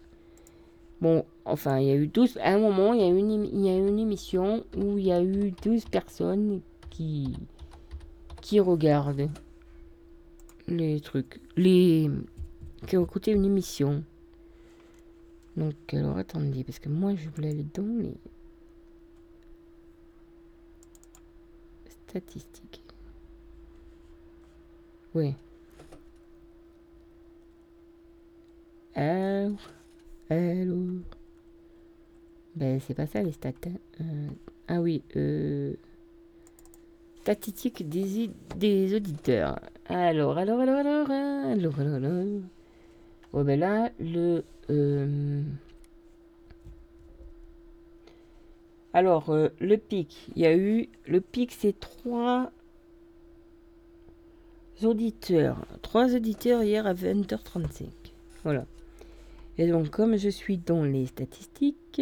Bon, enfin, il y a eu 12. À un moment, il y a une, une émission où il y a eu 12 personnes qui, qui regardent. les trucs. Les. qui ont écouté une émission. Donc, alors attendez, parce que moi je voulais aller dans les. statistiques. Oui. Allô Allô Ben, c'est pas ça les stats. hein. Euh, ah oui, euh. Statistiques des, des auditeurs. Alors, alors, alors, alors, alors, alors, alors. Bon, ben là, le. euh, Alors, euh, le pic, il y a eu. Le pic, c'est trois auditeurs. Trois auditeurs hier à 20h35. Voilà. Et donc, comme je suis dans les statistiques,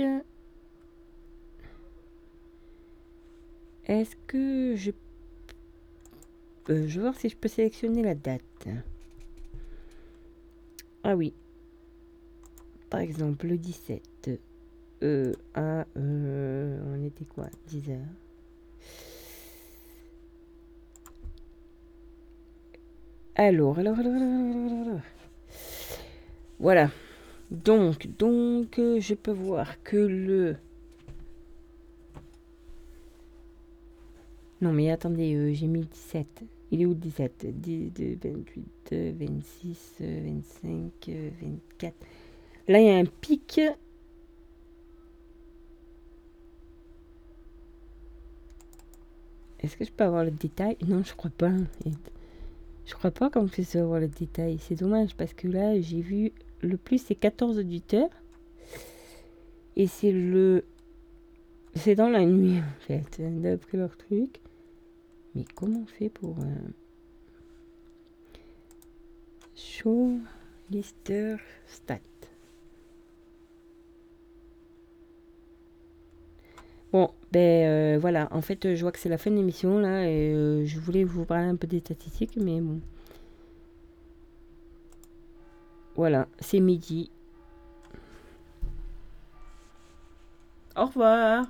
est-ce que je peux. Je vais voir si je peux sélectionner la date. Ah oui. Par exemple, le 17. Euh, à. euh, on était quoi 10 heures? Alors, alors, alors, alors. Voilà. Donc, donc, euh, je peux voir que le. Non, mais attendez, euh, j'ai mis le 17. Il est où le 17 10, 2, 28, euh, 26, euh, 25, euh, 24. Là, il y a un pic. Est-ce que je peux avoir le détail? Non, je crois pas. Je crois pas qu'on puisse avoir le détail. C'est dommage parce que là, j'ai vu le plus, c'est 14 auditeurs. Et c'est le. C'est dans la nuit, en fait, d'après leur truc. Mais comment on fait pour. euh, Show Lister Stat. Bon, ben euh, voilà, en fait, je vois que c'est la fin de l'émission là, et euh, je voulais vous parler un peu des statistiques, mais bon. Voilà, c'est midi. Au revoir.